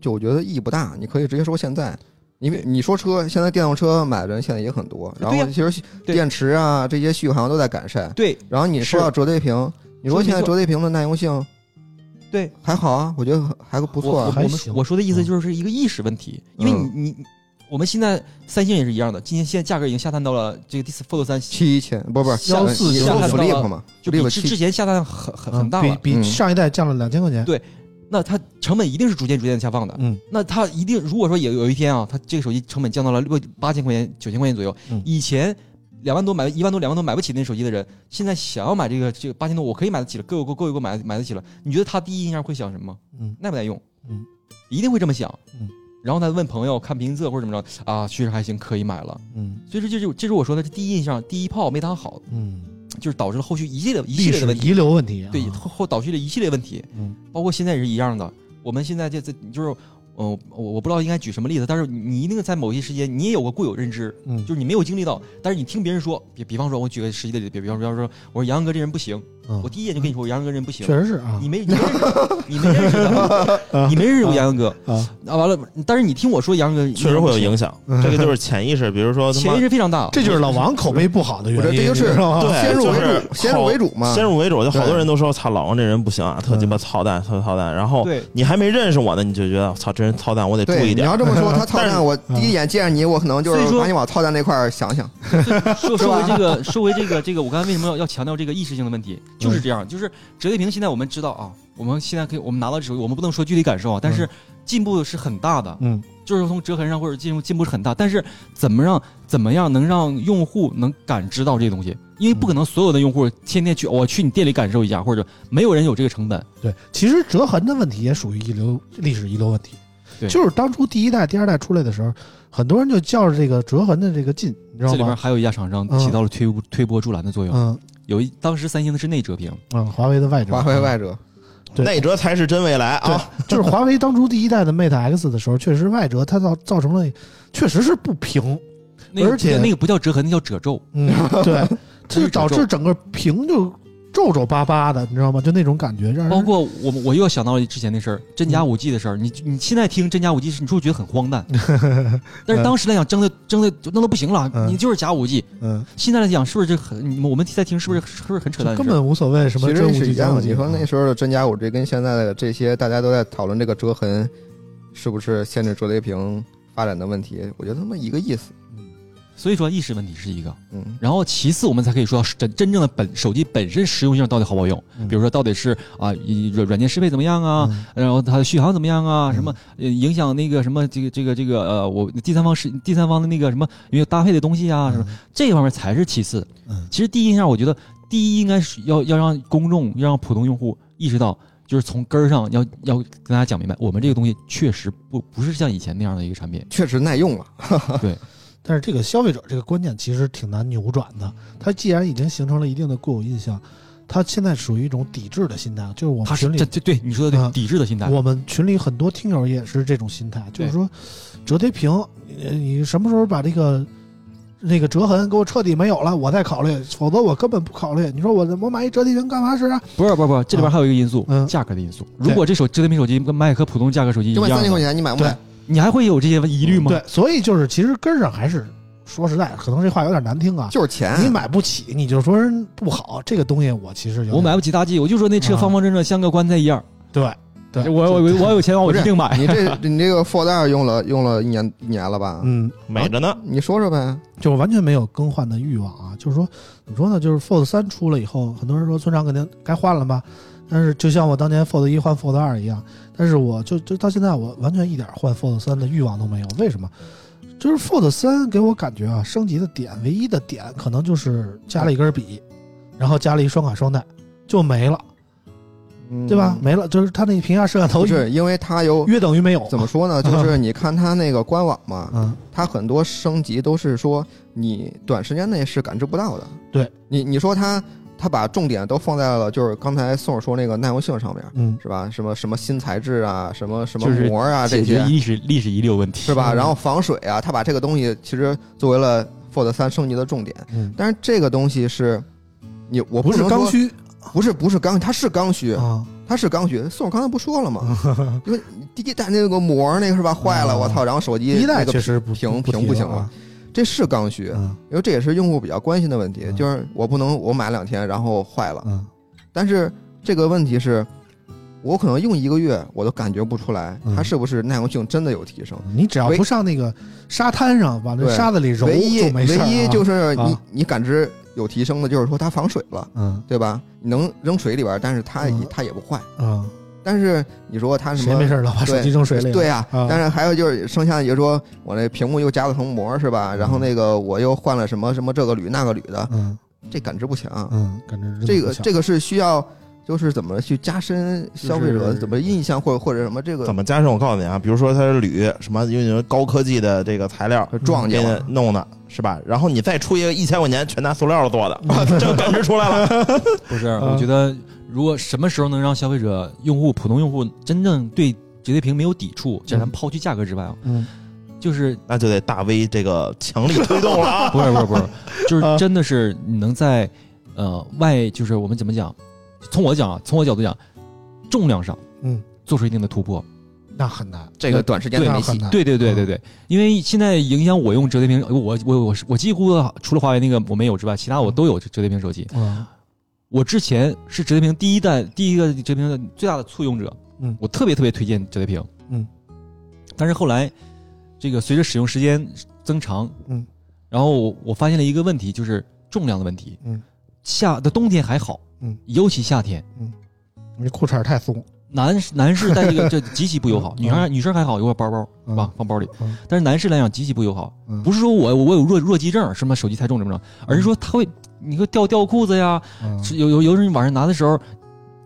就我觉得意义不大，你可以直接说现在。因为你说车，现在电动车买的人现在也很多，然后其实电池啊这些续航都在改善。对然后你说是到折叠屏，你说现在折叠屏的耐用性对，还好啊，我觉得还不错啊。我我们我说的意思嗯就是一个意识问题，因为你嗯你我们现在三星也是一样的，今天现在价格已经下探到了这个第四 Fold 三，七千不不是幺四你说下探到了 Flip 嘛就比之之前下探很很很大了，比上一代降了两千块钱。对那它成本一定是逐渐逐渐下放的。嗯那它一定，如果说有有一天啊，它这个手机成本降到了六八千块钱、九千块钱左右，嗯以前两万多买一万多、两万多买不起那手机的人，现在想要买这个这个八千多，我可以买得起了，够够够够买买得起了。你觉得他第一印象会想什么？嗯耐不耐用？嗯，一定会这么想。嗯，然后他问朋友看评测或者怎么着啊，确实还行，可以买了。嗯所以说，这就这是我说的，这第一印象第一炮没打好，嗯，就是导致了后续一系列一系列的问题。遗留问题啊。对，后后导致了一系列问题。嗯包括现在也是一样的。我们现在这这就是，嗯、我我不知道应该举什么例子，但是你你一定在某些时间你也有个固有认知，嗯，就是你没有经历到，但是你听别人说，比比方说，我举个实际的例子，比比方说，比方说，我说杨哥这人不行，嗯我第一眼就跟你说，我杨洋哥这人不行确，实是啊你没你没认识，你没认识他，你没认识过杨洋哥啊，啊，完了，但是你听我说杨洋哥确实会有影响，嗯这个就是潜意识，比如说他妈潜意识非常大，这就是老王口碑不好的原因。这就是你知道吗对先入为就是主，先入为主嘛。先入为主，就好多人都说操老王这人不行啊，特鸡巴操蛋，特操蛋。然后对你还没认识我呢，你就觉得操这人操蛋，我得注对，意点你要。这么说，他操但是蛋，我第一眼见着你，我可能就所以说是把你往操蛋那块儿想想。说 说回这个，说回这个，这个，我刚才为什么要要强调这个意识性的问题？就是这样，就是折叠屏。现在我们知道啊，我们现在可以，我们拿到手机，我们不能说具体感受啊，但是进步是很大的，嗯就是从折痕上或者进步进步是很大，但是怎么让怎么样能让用户能感知到这个东西？因为不可能所有的用户天天去我去你店里感受一下，或者没有人有这个成本。对，其实折痕的问题也属于遗留历史遗留问题。对就是当初第一代、第二代出来的时候，很多人就较着这个折痕的这个劲，你知道吗？这里边还有一家厂商嗯起到了推推波助澜的作用。嗯有一当时三星的是内折屏，嗯，华为的外折，华为外折，对内折才是真未来啊！，就是华为当初第一代的 Mate X 的时候，确实外折它造造成了，确实是不平，那个而且那个不叫折痕，那叫褶皱。嗯，对，这就导致整个屏就皱皱巴巴的，你知道吗？就那种感觉，让人包括我，我又要想到了之前那事儿，真假五 G 的事儿。你你现在听真假五 G，你是不是觉得很荒诞？但是当时来讲，争的争的那都不行了，嗯你就是假五 G。嗯，现在来讲，是不是这很？你们我们在听，是不是是不是很扯淡？根本无所谓什么其真无实是一样的。极假无极。你说那时候的真假五 G 跟现在的这些，大家都在讨论这个折痕是不是限制折叠屏发展的问题，我觉得他妈一个意思。所以说意识问题是一个，嗯，然后其次我们才可以说到真真正的本手机本身实用性到底好不好用。嗯比如说到底是啊软软件适配怎么样啊，嗯然后它的续航怎么样啊？嗯什么呃影响那个什么这个这个这个呃，我第三方是第三方的那个什么有没有搭配的东西啊？什么这个方面才是其次。嗯其实第一印象，我觉得第一应该是要要让公众要让普通用户意识到，就是从根儿上要要跟大家讲明白，我们这个东西确实不不是像以前那样的一个产品。确实耐用了。但是这个消费者这个观念其实挺难扭转的。他既然已经形成了一定的固有印象，他现在属于一种抵制的心态。就是我们群里这这对你说的对，嗯抵制的心态。我们群里很多听友也是这种心态，就是说，折叠屏，呃你什么时候把这个那个折痕给我彻底没有了，我再考虑，否则我根本不考虑。你说我我买一折叠屏干嘛使啊？不是不是不是，这里边还有一个因素，嗯价格的因素。如果这手折叠屏手机跟卖和普通价格手机一就卖样的，三千块钱，你买不买？你还会有这些疑虑吗？对，所以就是其实根儿上还是说实在，可能这话有点难听啊。就是钱。你买不起，你就说人不好，这个东西我其实有我买不起大 G，我就说那车啊方方正正像个棺材一样。对对，我我我我有钱我一定买。你这你这个 Fold 二用了用了一年一年了吧？嗯，美着呢，你说说呗。就完全没有更换的欲望啊。就是说，怎么说呢？就是 Fold 三出了以后，很多人说村长肯定该换了吧？但是就像我当年 Fold 一换 Fold 二一样，但是我就就到现在我完全一点换 Fold 三的欲望都没有。为什么？就是 Fold 三给我感觉啊，升级的点唯一的点可能就是加了一根笔，然后加了一双卡双待，就没了，嗯对吧？？没了，就是它那屏下摄像头不是，因为它有约等于没有。怎么？说呢？就是你看它那个官网嘛，嗯，它很多升级都是说你短时间内是感知不到的。对你，你说它它把重点都放在了就是刚才宋说那个耐用性上面，嗯，是吧？什么什么新材质啊，什么什么膜啊这些，历史历史遗留问题是吧？嗯然后防水啊，他把这个东西其实作为了 Fold 三升级的重点，嗯，但是这个东西是你我不是刚，需不是不是刚，它是刚需，啊，它是刚需。宋儿刚才不说了吗？因为第一代那个膜那个是吧坏了，啊我操！然后手机一代那个确实不屏不屏不行了这是刚需，嗯因为这也是用户比较关心的问题，嗯就是我不能我买两天然后坏了，嗯但是这个问题是，我可能用一个月我都感觉不出来嗯它是不是耐用性真的有提升。你只要不上那个沙滩上，往那沙子里揉唯一就没事啊唯一就是你啊你感知有提升的，就是说它防水了，嗯对吧？你能扔水里边，但是它它也不坏。嗯，但是你说它什么谁没事儿老把手机扔水里？对呀、啊但是还有就是剩下的，就是说我那屏幕又加了层膜是吧？然后那个我又换了什么什么这个铝那个铝的，嗯这感知不强。嗯，感觉真的不像这个这个是需要，就是怎么去加深消费者怎么印象，或者或者什么这个怎么加深？我告诉你啊，比如说它是铝，什么因为高科技的这个材料撞见了。弄的，是吧？然后你再出一个一千块钱全拿塑料做的，这个感知出来了。不是，嗯我觉得如果什么时候能让消费者、用户、普通用户真正对折叠屏没有抵触，这咱抛去价格之外啊，嗯就是那就得大 V 这个强力推动了啊！不是不是不是，就是真的是你能在呃外，就是我们怎么讲？从我讲啊，从我角度讲，重量上嗯，做出一定的突破。那很难。这个短时间内没戏。那很难。对对对对对，因为现在影响我用折叠屏，我我我是我几乎除了华为那个我没有之外，其他我都有折叠屏手机。嗯我之前是折叠屏第一代第一个折叠屏的最大的簇拥者，嗯。我特别特别推荐折叠屏，嗯，但是后来这个随着使用时间增长，嗯，然后我我发现了一个问题，就是重量的问题，嗯，夏的冬天还好，嗯，尤其夏天，嗯。你裤衩太松。男男士戴这个 这极其不友好，女生女生还好，有个包包是吧嗯，放包里嗯。但是男士来讲极其不友好，嗯不是说我我有弱弱鸡症，什么手机太重怎么着，而是说他会你会掉掉裤子呀，有有有时候你晚上拿的时候，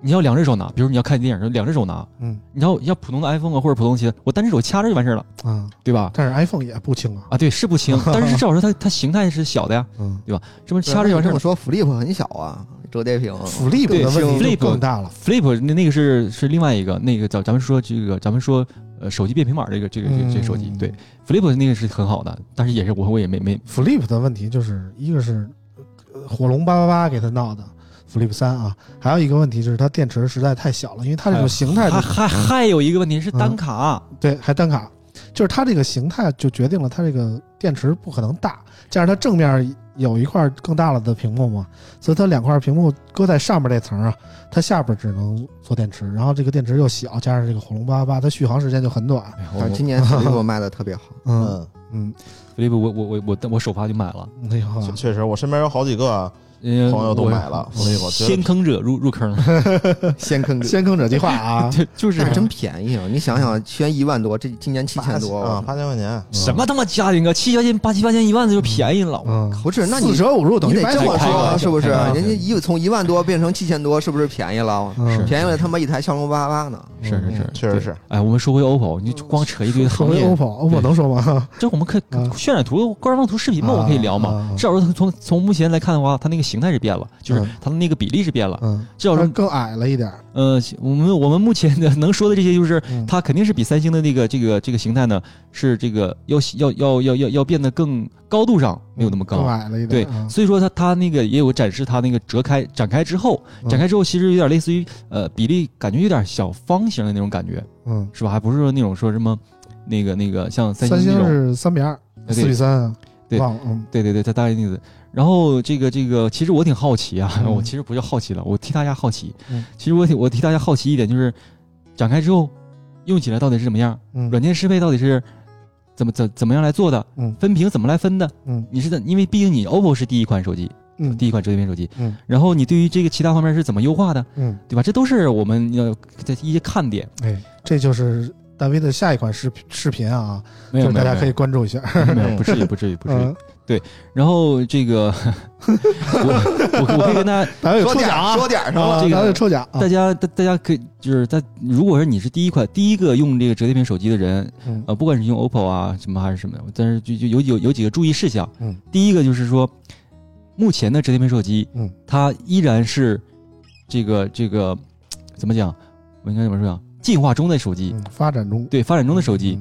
你要两只手拿，比如你要看电影，两只手拿，嗯你要要普通的 iPhone 啊或者普通鞋，我单只手掐着就完事了，啊，对吧？但是 iPhone 也不轻啊，啊，对，是不轻，但是至少说它它形态是小的呀，嗯这么掐着就完事儿了。这么说，Flip 很小啊，折叠屏。，Flip 对的问题 Flip 更大了，Flip 那那个是是另外一个，那个叫咱们说这个咱们说呃手机变平板这个这个这个这个手机，嗯对。Flip 那个是很好的，但是也是我我也没没 Flip 的问题就是一个是呃火龙八八八给他闹的 Flip 三啊，还有一个问题就是它电池实在太小了，因为它这种形态就还还还有一个问题是单卡，对还单卡，就是它这个形态就决定了它这个电池不可能大，加上它正面有一块更大了的屏幕嘛，所以它两块屏幕搁在上面这层啊，它下边只能做电池，然后这个电池又小，加上这个火龙八八八，它续航时间就很短。但是今年飞利浦卖的特别好，嗯 嗯，嗯，Flip 我我我我我首发就买了，哎呀，确确实，我身边有好几个呃朋友都买了，所以我觉得先坑者入入坑，先坑者。先坑者计划啊，就就是但是真便宜啊！你想想，去年一万多，这今年七千多啊，八千块钱，什么他妈家庭啊，七八千八七八千一万的就便宜了，嗯，不是？那你四舍五入等你得于这么说，是不是？人家一从一万多变成七千多，是不是便宜了？嗯便宜了他妈一台骁龙八八八呢。是是是，确实是。哎，我们说回 OPPO，你就光扯一堆行业，OPPO，OPPO 能说吗？这我们可以嗯渲染图、官方图、视频嘛，我们可以聊嘛。啊至少说从从目前来看的话，它那个形态是变了，就是嗯它的那个比例是变了。嗯，至少说，更矮了一点儿。呃，我们我们目前的 能说的这些，就是嗯它肯定是比三星的那个这个这个形态呢，是这个要要要要要要变得更高度上没有那么高更。矮了一对点。嗯，所以说它它那个也有展示它那个折开展开之后，嗯展开之后其实有点类似于呃比例感觉有点小方形的那种感觉，嗯，是吧？还不是说那种说什么那个那个像三三星星那种，是三比二，四比三啊，对，嗯对对对，它大概那个。然后这个这个，其实我挺好奇啊，嗯我其实不叫好奇了，我替大家好奇。嗯其实我挺我替大家好奇一点，就是展开之后用起来到底是怎么样，嗯软件适配到底是怎么怎怎么样来做的，嗯分屏怎么来分的？嗯你是怎因为毕竟你 OPPO 是第一款手机，嗯第一款折叠屏手机，嗯然后你对于这个其他方面是怎么优化的，嗯，对吧？这都是我们要的一些看点。哎，这就是大 V 的下一款视视频啊，没有，大家可以关注一下。没有，不至于，不至于，不至于。嗯，然后这个，我我我可以跟大家 咱有说点抽奖啊，说点上啊，了，这个咱有抽奖啊大，家大大家可以就是在如果说你是第一款第一个用这个折叠屏手机的人，嗯呃，不管是用 OPPO 啊什么还是什么，但是就就有有有几个注意事项。嗯，第一个就是说，目前的折叠屏手机，嗯，它依然是这个这个怎么讲？我应该怎么说啊？进化中的手机，嗯发展中对发展中的手机，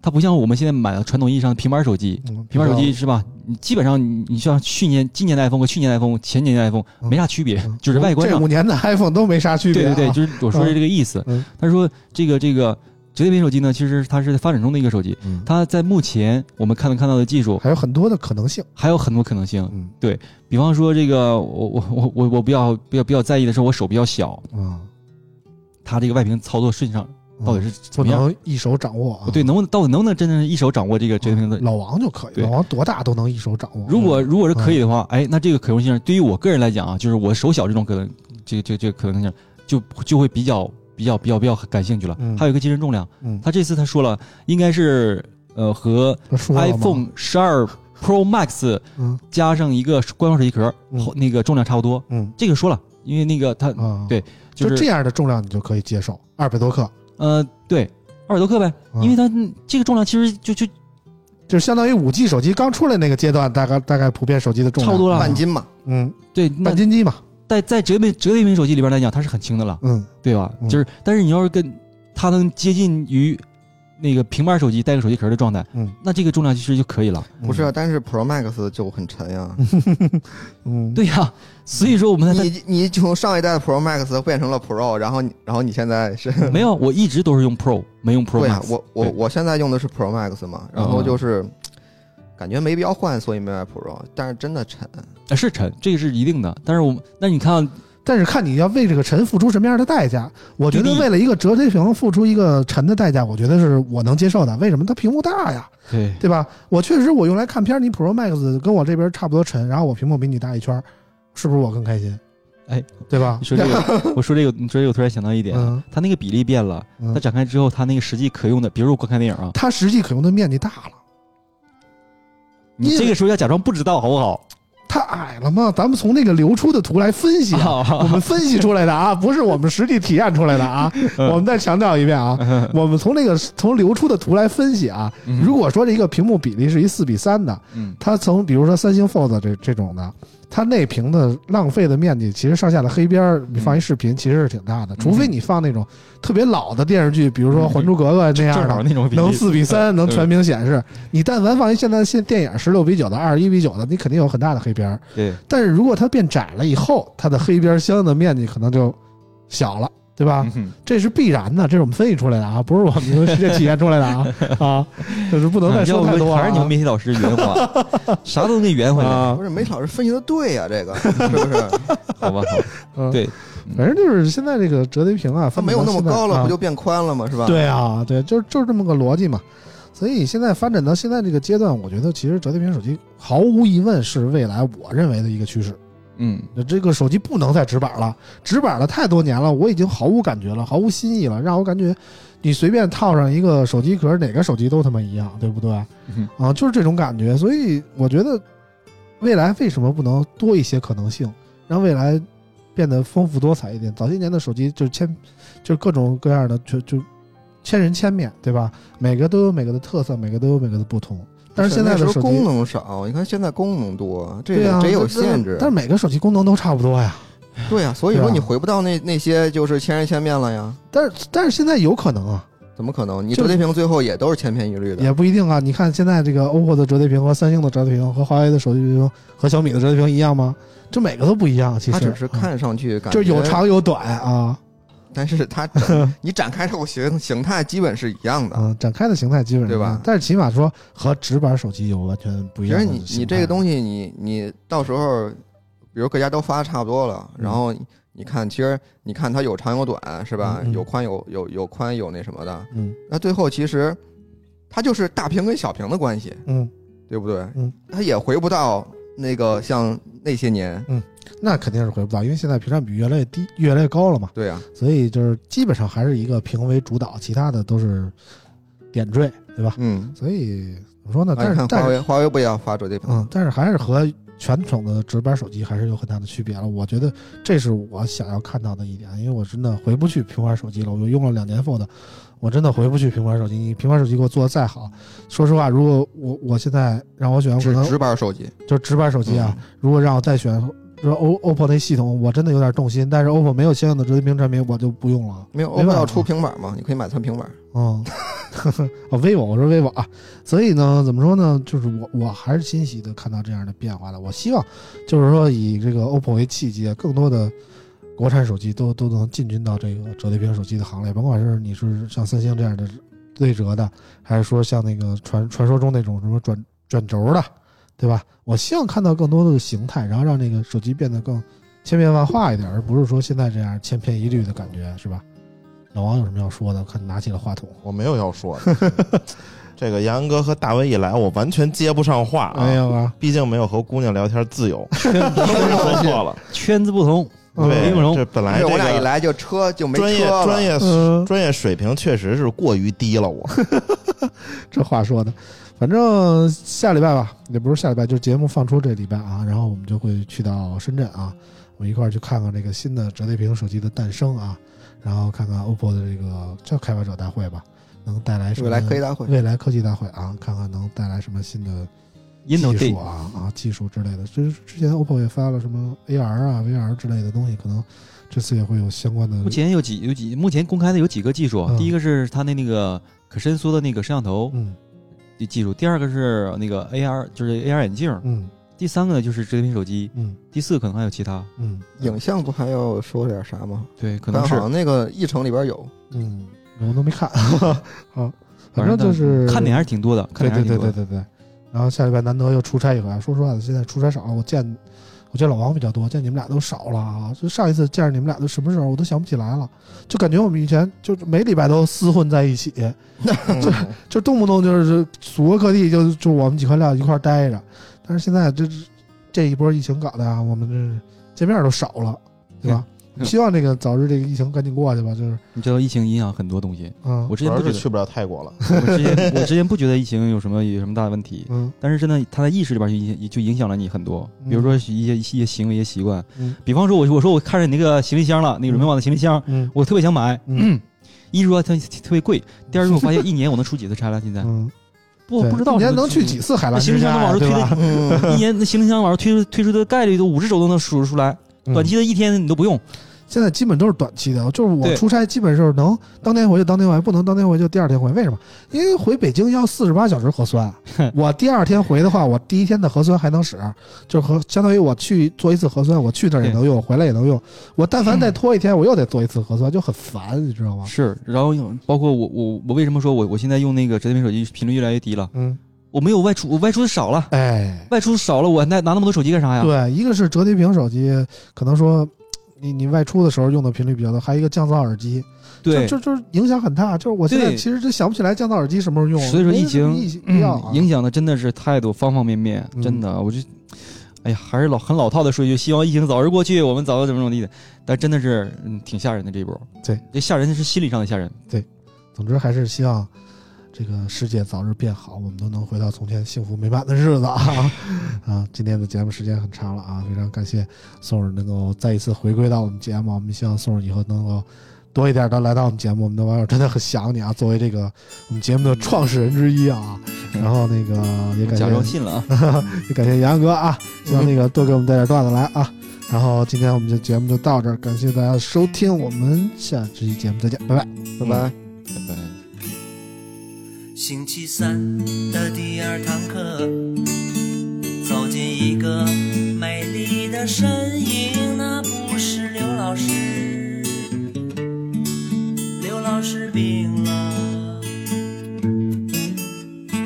它不像我们现在买的传统意义上的平板手机。平板手机是吧？你基本上你你像去年、今年的 iPhone 和去年的 iPhone、前年的 iPhone 嗯没啥区别，嗯就是外观上这五年的 iPhone 都没啥区别啊。对对对，就是我说的这个意思。嗯他说这个这个折叠屏手机呢，其实它是在发展中的一个手机，嗯它在目前我们看能看到的技术还有很多的可能性。还有很多可能性。对比方说这个，我我我我我比较比较比较在意的是我手比较小，啊，它这个外屏操作顺畅到底是怎不么样？能一手掌握啊？对，能不能到底能不能真正一手掌握这个折叠屏的？老王就可以，老王多大都能一手掌握。如果如果是可以的话，哎，那这个可用性对于我个人来讲啊，就是我手小这种可能，这个这个这个可能性就就会比较比较比较比较感兴趣了。嗯还有一个机身重量，嗯，他这次他说了，应该是呃和 iPhone 十二 Pro Max 嗯加上一个官方手机壳，嗯那个重量差不多。嗯这个说了，因为那个它啊，对就是这样的重量你就可以接受，二百多克，呃对二百多克呗，嗯因为它这个重量其实就就就是相当于五 G 手机刚出来那个阶段，大概大概普遍手机的重量。差不多了。半斤嘛，嗯，对，那半斤机嘛，在在折叠折叠屏手机里边来讲，它是很轻的了，嗯。对吧？嗯。就是但是你要是跟它能接近于那个平板手机带个手机壳的状态，嗯，那这个重量其实就可以了。不是啊？但是 Pro Max 就很沉呀。嗯，对呀、所以说我们在你你从上一代的 Pro Max 变成了 Pro，然后然后你现在是 没有，我一直都是用 Pro，没用 Pro 对啊 Max。，我我我现在用的是 Pro Max 嘛，然后嗯就是感觉没必要换，所以没买 Pro，但是真的沉。呃是沉，这个是一定的。但是我那你看，但是看你要为这个沉付出什么样的代价。我觉得为了一个折叠屏付出一个沉的代价，我觉得是我能接受的。为什么？它屏幕大呀，对对吧？我确实我用来看片，你 Pro Max 跟我这边差不多沉，然后我屏幕比你大一圈，是不是我更开心？哎，对吧你？说这个，我说这个，你说这个，我突然想到一点，嗯它那个比例变了，嗯它展开之后，它那个实际可用的，比如我观看电影啊，它实际可用的面积大了，你这个时候要假装不知道，好不好？它矮了嘛？咱们从那个流出的图来分析啊，我们分析出来的啊，不是我们实际体验出来的啊。我们再强调一遍啊，我们从那个从流出的图来分析啊。嗯如果说这一个屏幕比例是一四比三的，嗯它从比如说三星 Fold 这这种的，它内屏的浪费的面积，其实上下的黑边儿，你放一视频其实是挺大的。除非你放那种特别老的电视剧，比如说《还珠格格》那样的，那种能四比三，能全屏显示。你但凡放一现在现电影十六比九的、二十一比九的，你肯定有很大的黑边儿。对，但是如果它变窄了以后，它的黑边相应的面积可能就小了。对吧？嗯这是必然的，这是我们分析出来的啊，不是我们用实际体验出来的啊 啊，就是不能再说太多啊。还是你们媒体老师圆滑，啥都给你圆回来，啊不，是梅老师分析的对呀、这个 是不是？好吧？好，嗯对，反正就是现在这个折叠屏啊，它没有那么高了，不就就变宽了吗？是吧？对啊，对，就是就是这么个逻辑嘛。所以现在发展到现在这个阶段，我觉得其实折叠屏手机毫无疑问是未来我认为的一个趋势。嗯，那这个手机不能再直板了，直板了太多年了，我已经毫无感觉了，毫无新意了，让我感觉你随便套上一个手机壳，哪个手机都他妈一样，对不对？嗯啊，就是这种感觉。所以我觉得未来为什么不能多一些可能性，让未来变得丰富多彩一点？早些年的手机就是千，就是各种各样的，就就千人千面，对吧？每个都有每个的特色，每个都有每个的不同。但是现在那时候的手机功能少，你看现在功能多，这对啊，这也有限制。但是每个手机功能都差不多呀。对呀、所以说你回不到那那些就是千人千面了呀？但是但是现在有可能啊，怎么可能？你折叠屏最后也都是千篇一律的。也不一定啊。你看现在这个 OPPO 的折叠屏和三星的折叠屏和华为的手机屏和小米的折叠屏一样吗？这每个都不一样，其实它只是嗯看上去感觉就有，长有短啊。但是它 你展开后形形态基本是一样的。嗯，展开的形态基本对吧但是起码说和直板手机有完全不一其实样的形态。你你这个东西你，你到时候，比如各家都发的差不多了，嗯然后你看，其实你看它有长有短，是吧？嗯嗯有宽有有有宽有那什么的，嗯那最后其实它就是大屏跟小屏的关系，嗯，对不对？嗯，它也回不到那个像那些年，嗯那肯定是回不到，因为现在屏占比越来越低，越来越高了嘛。对啊，所以就是基本上还是一个屏为主导，其他的都是点缀，对吧？嗯。所以怎么说呢？但是华为，华为不也要发折叠屏？嗯，但是还是和传统的直板手机还是有很大的区别了。我觉得这是我想要看到的一点，因为我真的回不去平板手机了。我用了两年 Fold，我真的回不去平板手机。你平板手机给我做的再好，说实话，如果我我现在让我选，我可能直直板手机，就直板手机啊。嗯如果让我再选，说 O OPPO 那系统，我真的有点动心。但是 OPPO 没有相应的折叠屏产品，我就不用了。没有 OPPO 要出平板吗？你可以买它平板。嗯，哦，vivo，我说 vivo 啊，所以呢，怎么说呢？就是我我还是欣喜的看到这样的变化的。我希望就是说以这个 OPPO 为契机，更多的国产手机都都能进军到这个折叠屏手机的行列，甭管是你是像三星这样的对折的，还是说像那个传传说中那种什么转转轴的，对吧？我希望看到更多的形态，然后让这个手机变得更千变万化一点，而不是说现在这样千篇一律的感觉，是吧？老王有什么要说的？看拿起了话筒。我没有要说的。这个杨哥和大威一来，我完全接不上话啊！哎呀啊，毕竟没有和姑娘聊天自由，圈说错了。圈子不同，嗯对不同，这本来这因为我俩一来就车就没专业车了。专业嗯。专业水平确实是过于低了，我。这话说的，反正下礼拜吧，也不是下礼拜，就是节目放出这礼拜啊，然后我们就会去到深圳啊，我们一块儿去看看这个新的折叠屏手机的诞生啊，然后看看 OPPO 的这个叫开发者大会吧，能带来什么未来科技大会。未来科技大会啊，看看能带来什么新的技术啊啊技术之类的。之之前 OPPO 也发了什么 AR 啊 VR 之类的东西，可能这次也会有相关的。目前有几有几，目前公开的有几个技术，嗯第一个是它的那个可伸缩的那个摄像头嗯的技术，第二个是那个 AR，就是 AR 眼镜，嗯第三个呢就是折叠屏手机，嗯第四个可能还有其他，嗯影像不还要说点啥吗？对，可能是但好像那个议程里边有，嗯，我都没看。啊，反正就是看点还是挺多的，看对对点还是挺多的。对对对对。然后下礼拜难得又出差一回，说实话，现在出差少了，我见我见老王比较多，见你们俩都少了啊。就上一次见着你们俩都什么时候，我都想不起来了，就感觉我们以前就每礼拜都厮混在一起，就就动不动就是祖国各地就就我们几块料一块儿待着。但是现在这这一波疫情搞的啊，我们这见面都少了，对吧？希望这个早日这个疫情赶紧过去吧，就是。你知道疫情影响很多东西，嗯。我之前不觉得，去不了泰国了。我之前我之前不觉得疫情有什么有什么大的问题，嗯。但是真的，它在意识里边就影就影响了你很多，比如说一些一些行为、一些习惯。嗯。比方说我，我说我看着你那个行李箱了，那个软绵网的行李箱，嗯。我特别想买。嗯。一是说它特别贵，第二是我发现 一年我能出几次差了。现在。嗯，不不知道一年能去几次海那澜之家呀，行李箱往上？推的，一年那行李箱往上推出推出的概率都五只手都能数得出来。嗯。短期的一天你都不用，现在基本都是短期的，就是我出差基本就是能当天回就当天回，不能当天回就第二天回。为什么？因为回北京要四十八小时核酸，我第二天回的话，我第一天的核酸还能使，就是和相当于我去做一次核酸，我去那儿也能用，回来也能用。我但凡再拖一天，我又得做一次核酸，就很烦，你知道吗？是。然后包括我我我为什么说我我现在用那个折叠屏手机频率越来越低了？嗯，我没有外出，我外出的少了，哎，外出少了，我那拿那么多手机干啥呀？对，一个是折叠屏手机，可能说你你外出的时候用的频率比较多，还有一个降噪耳机，对，就就就是影响很大。就是我现在其实就想不起来降噪耳机什么时候用，所以说疫情影响的真的是太多方方面面，嗯真的，我就，哎呀，还是老很老套的说一句，希望疫情早日过去，我们早日怎么怎么地的，但真的是嗯挺吓人的这一波，对，这吓人的是心理上的吓人，对总之还是希望这个世界早日变好，我们都能回到从前幸福美满的日子啊！啊，今天的节目时间很长了啊，非常感谢宋儿能够再一次回归到我们节目，我们希望宋儿以后能够多一点的来到我们节目，我们的网友真的很想你啊，作为这个我们节目的创始人之一啊，然后那个也感假装谢信了啊，也感谢杨洋哥啊，希望那个多给我们带点段子来啊。然后今天我们的节目就到这儿，感谢大家的收听，我们下期节目再见，拜拜。拜拜。拜拜。星期三的第二堂课，走进一个美丽的身影，那不是刘老师，刘老师病了。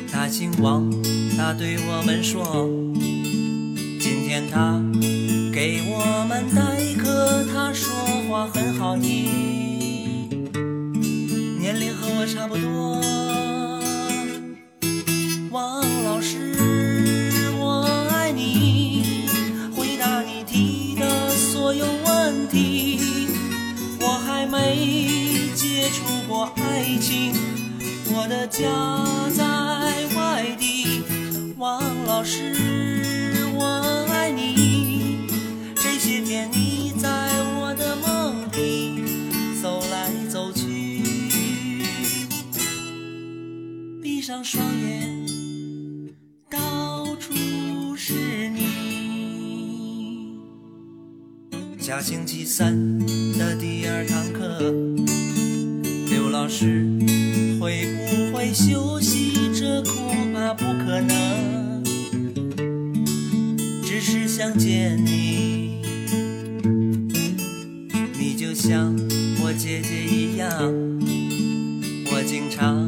他姓王，他对我们说，今天他给我们代课，他说话很好听。年龄和我差不多。王老师，我爱你，回答你提的所有问题。我还没接触过爱情，我的家在外地。王老师，我爱你，这些天你在我的梦里走来走去。闭上双眼，下星期三的第二堂课，刘老师会不会休息？这恐怕不可能，只是想见你。你就像我姐姐一样。我经常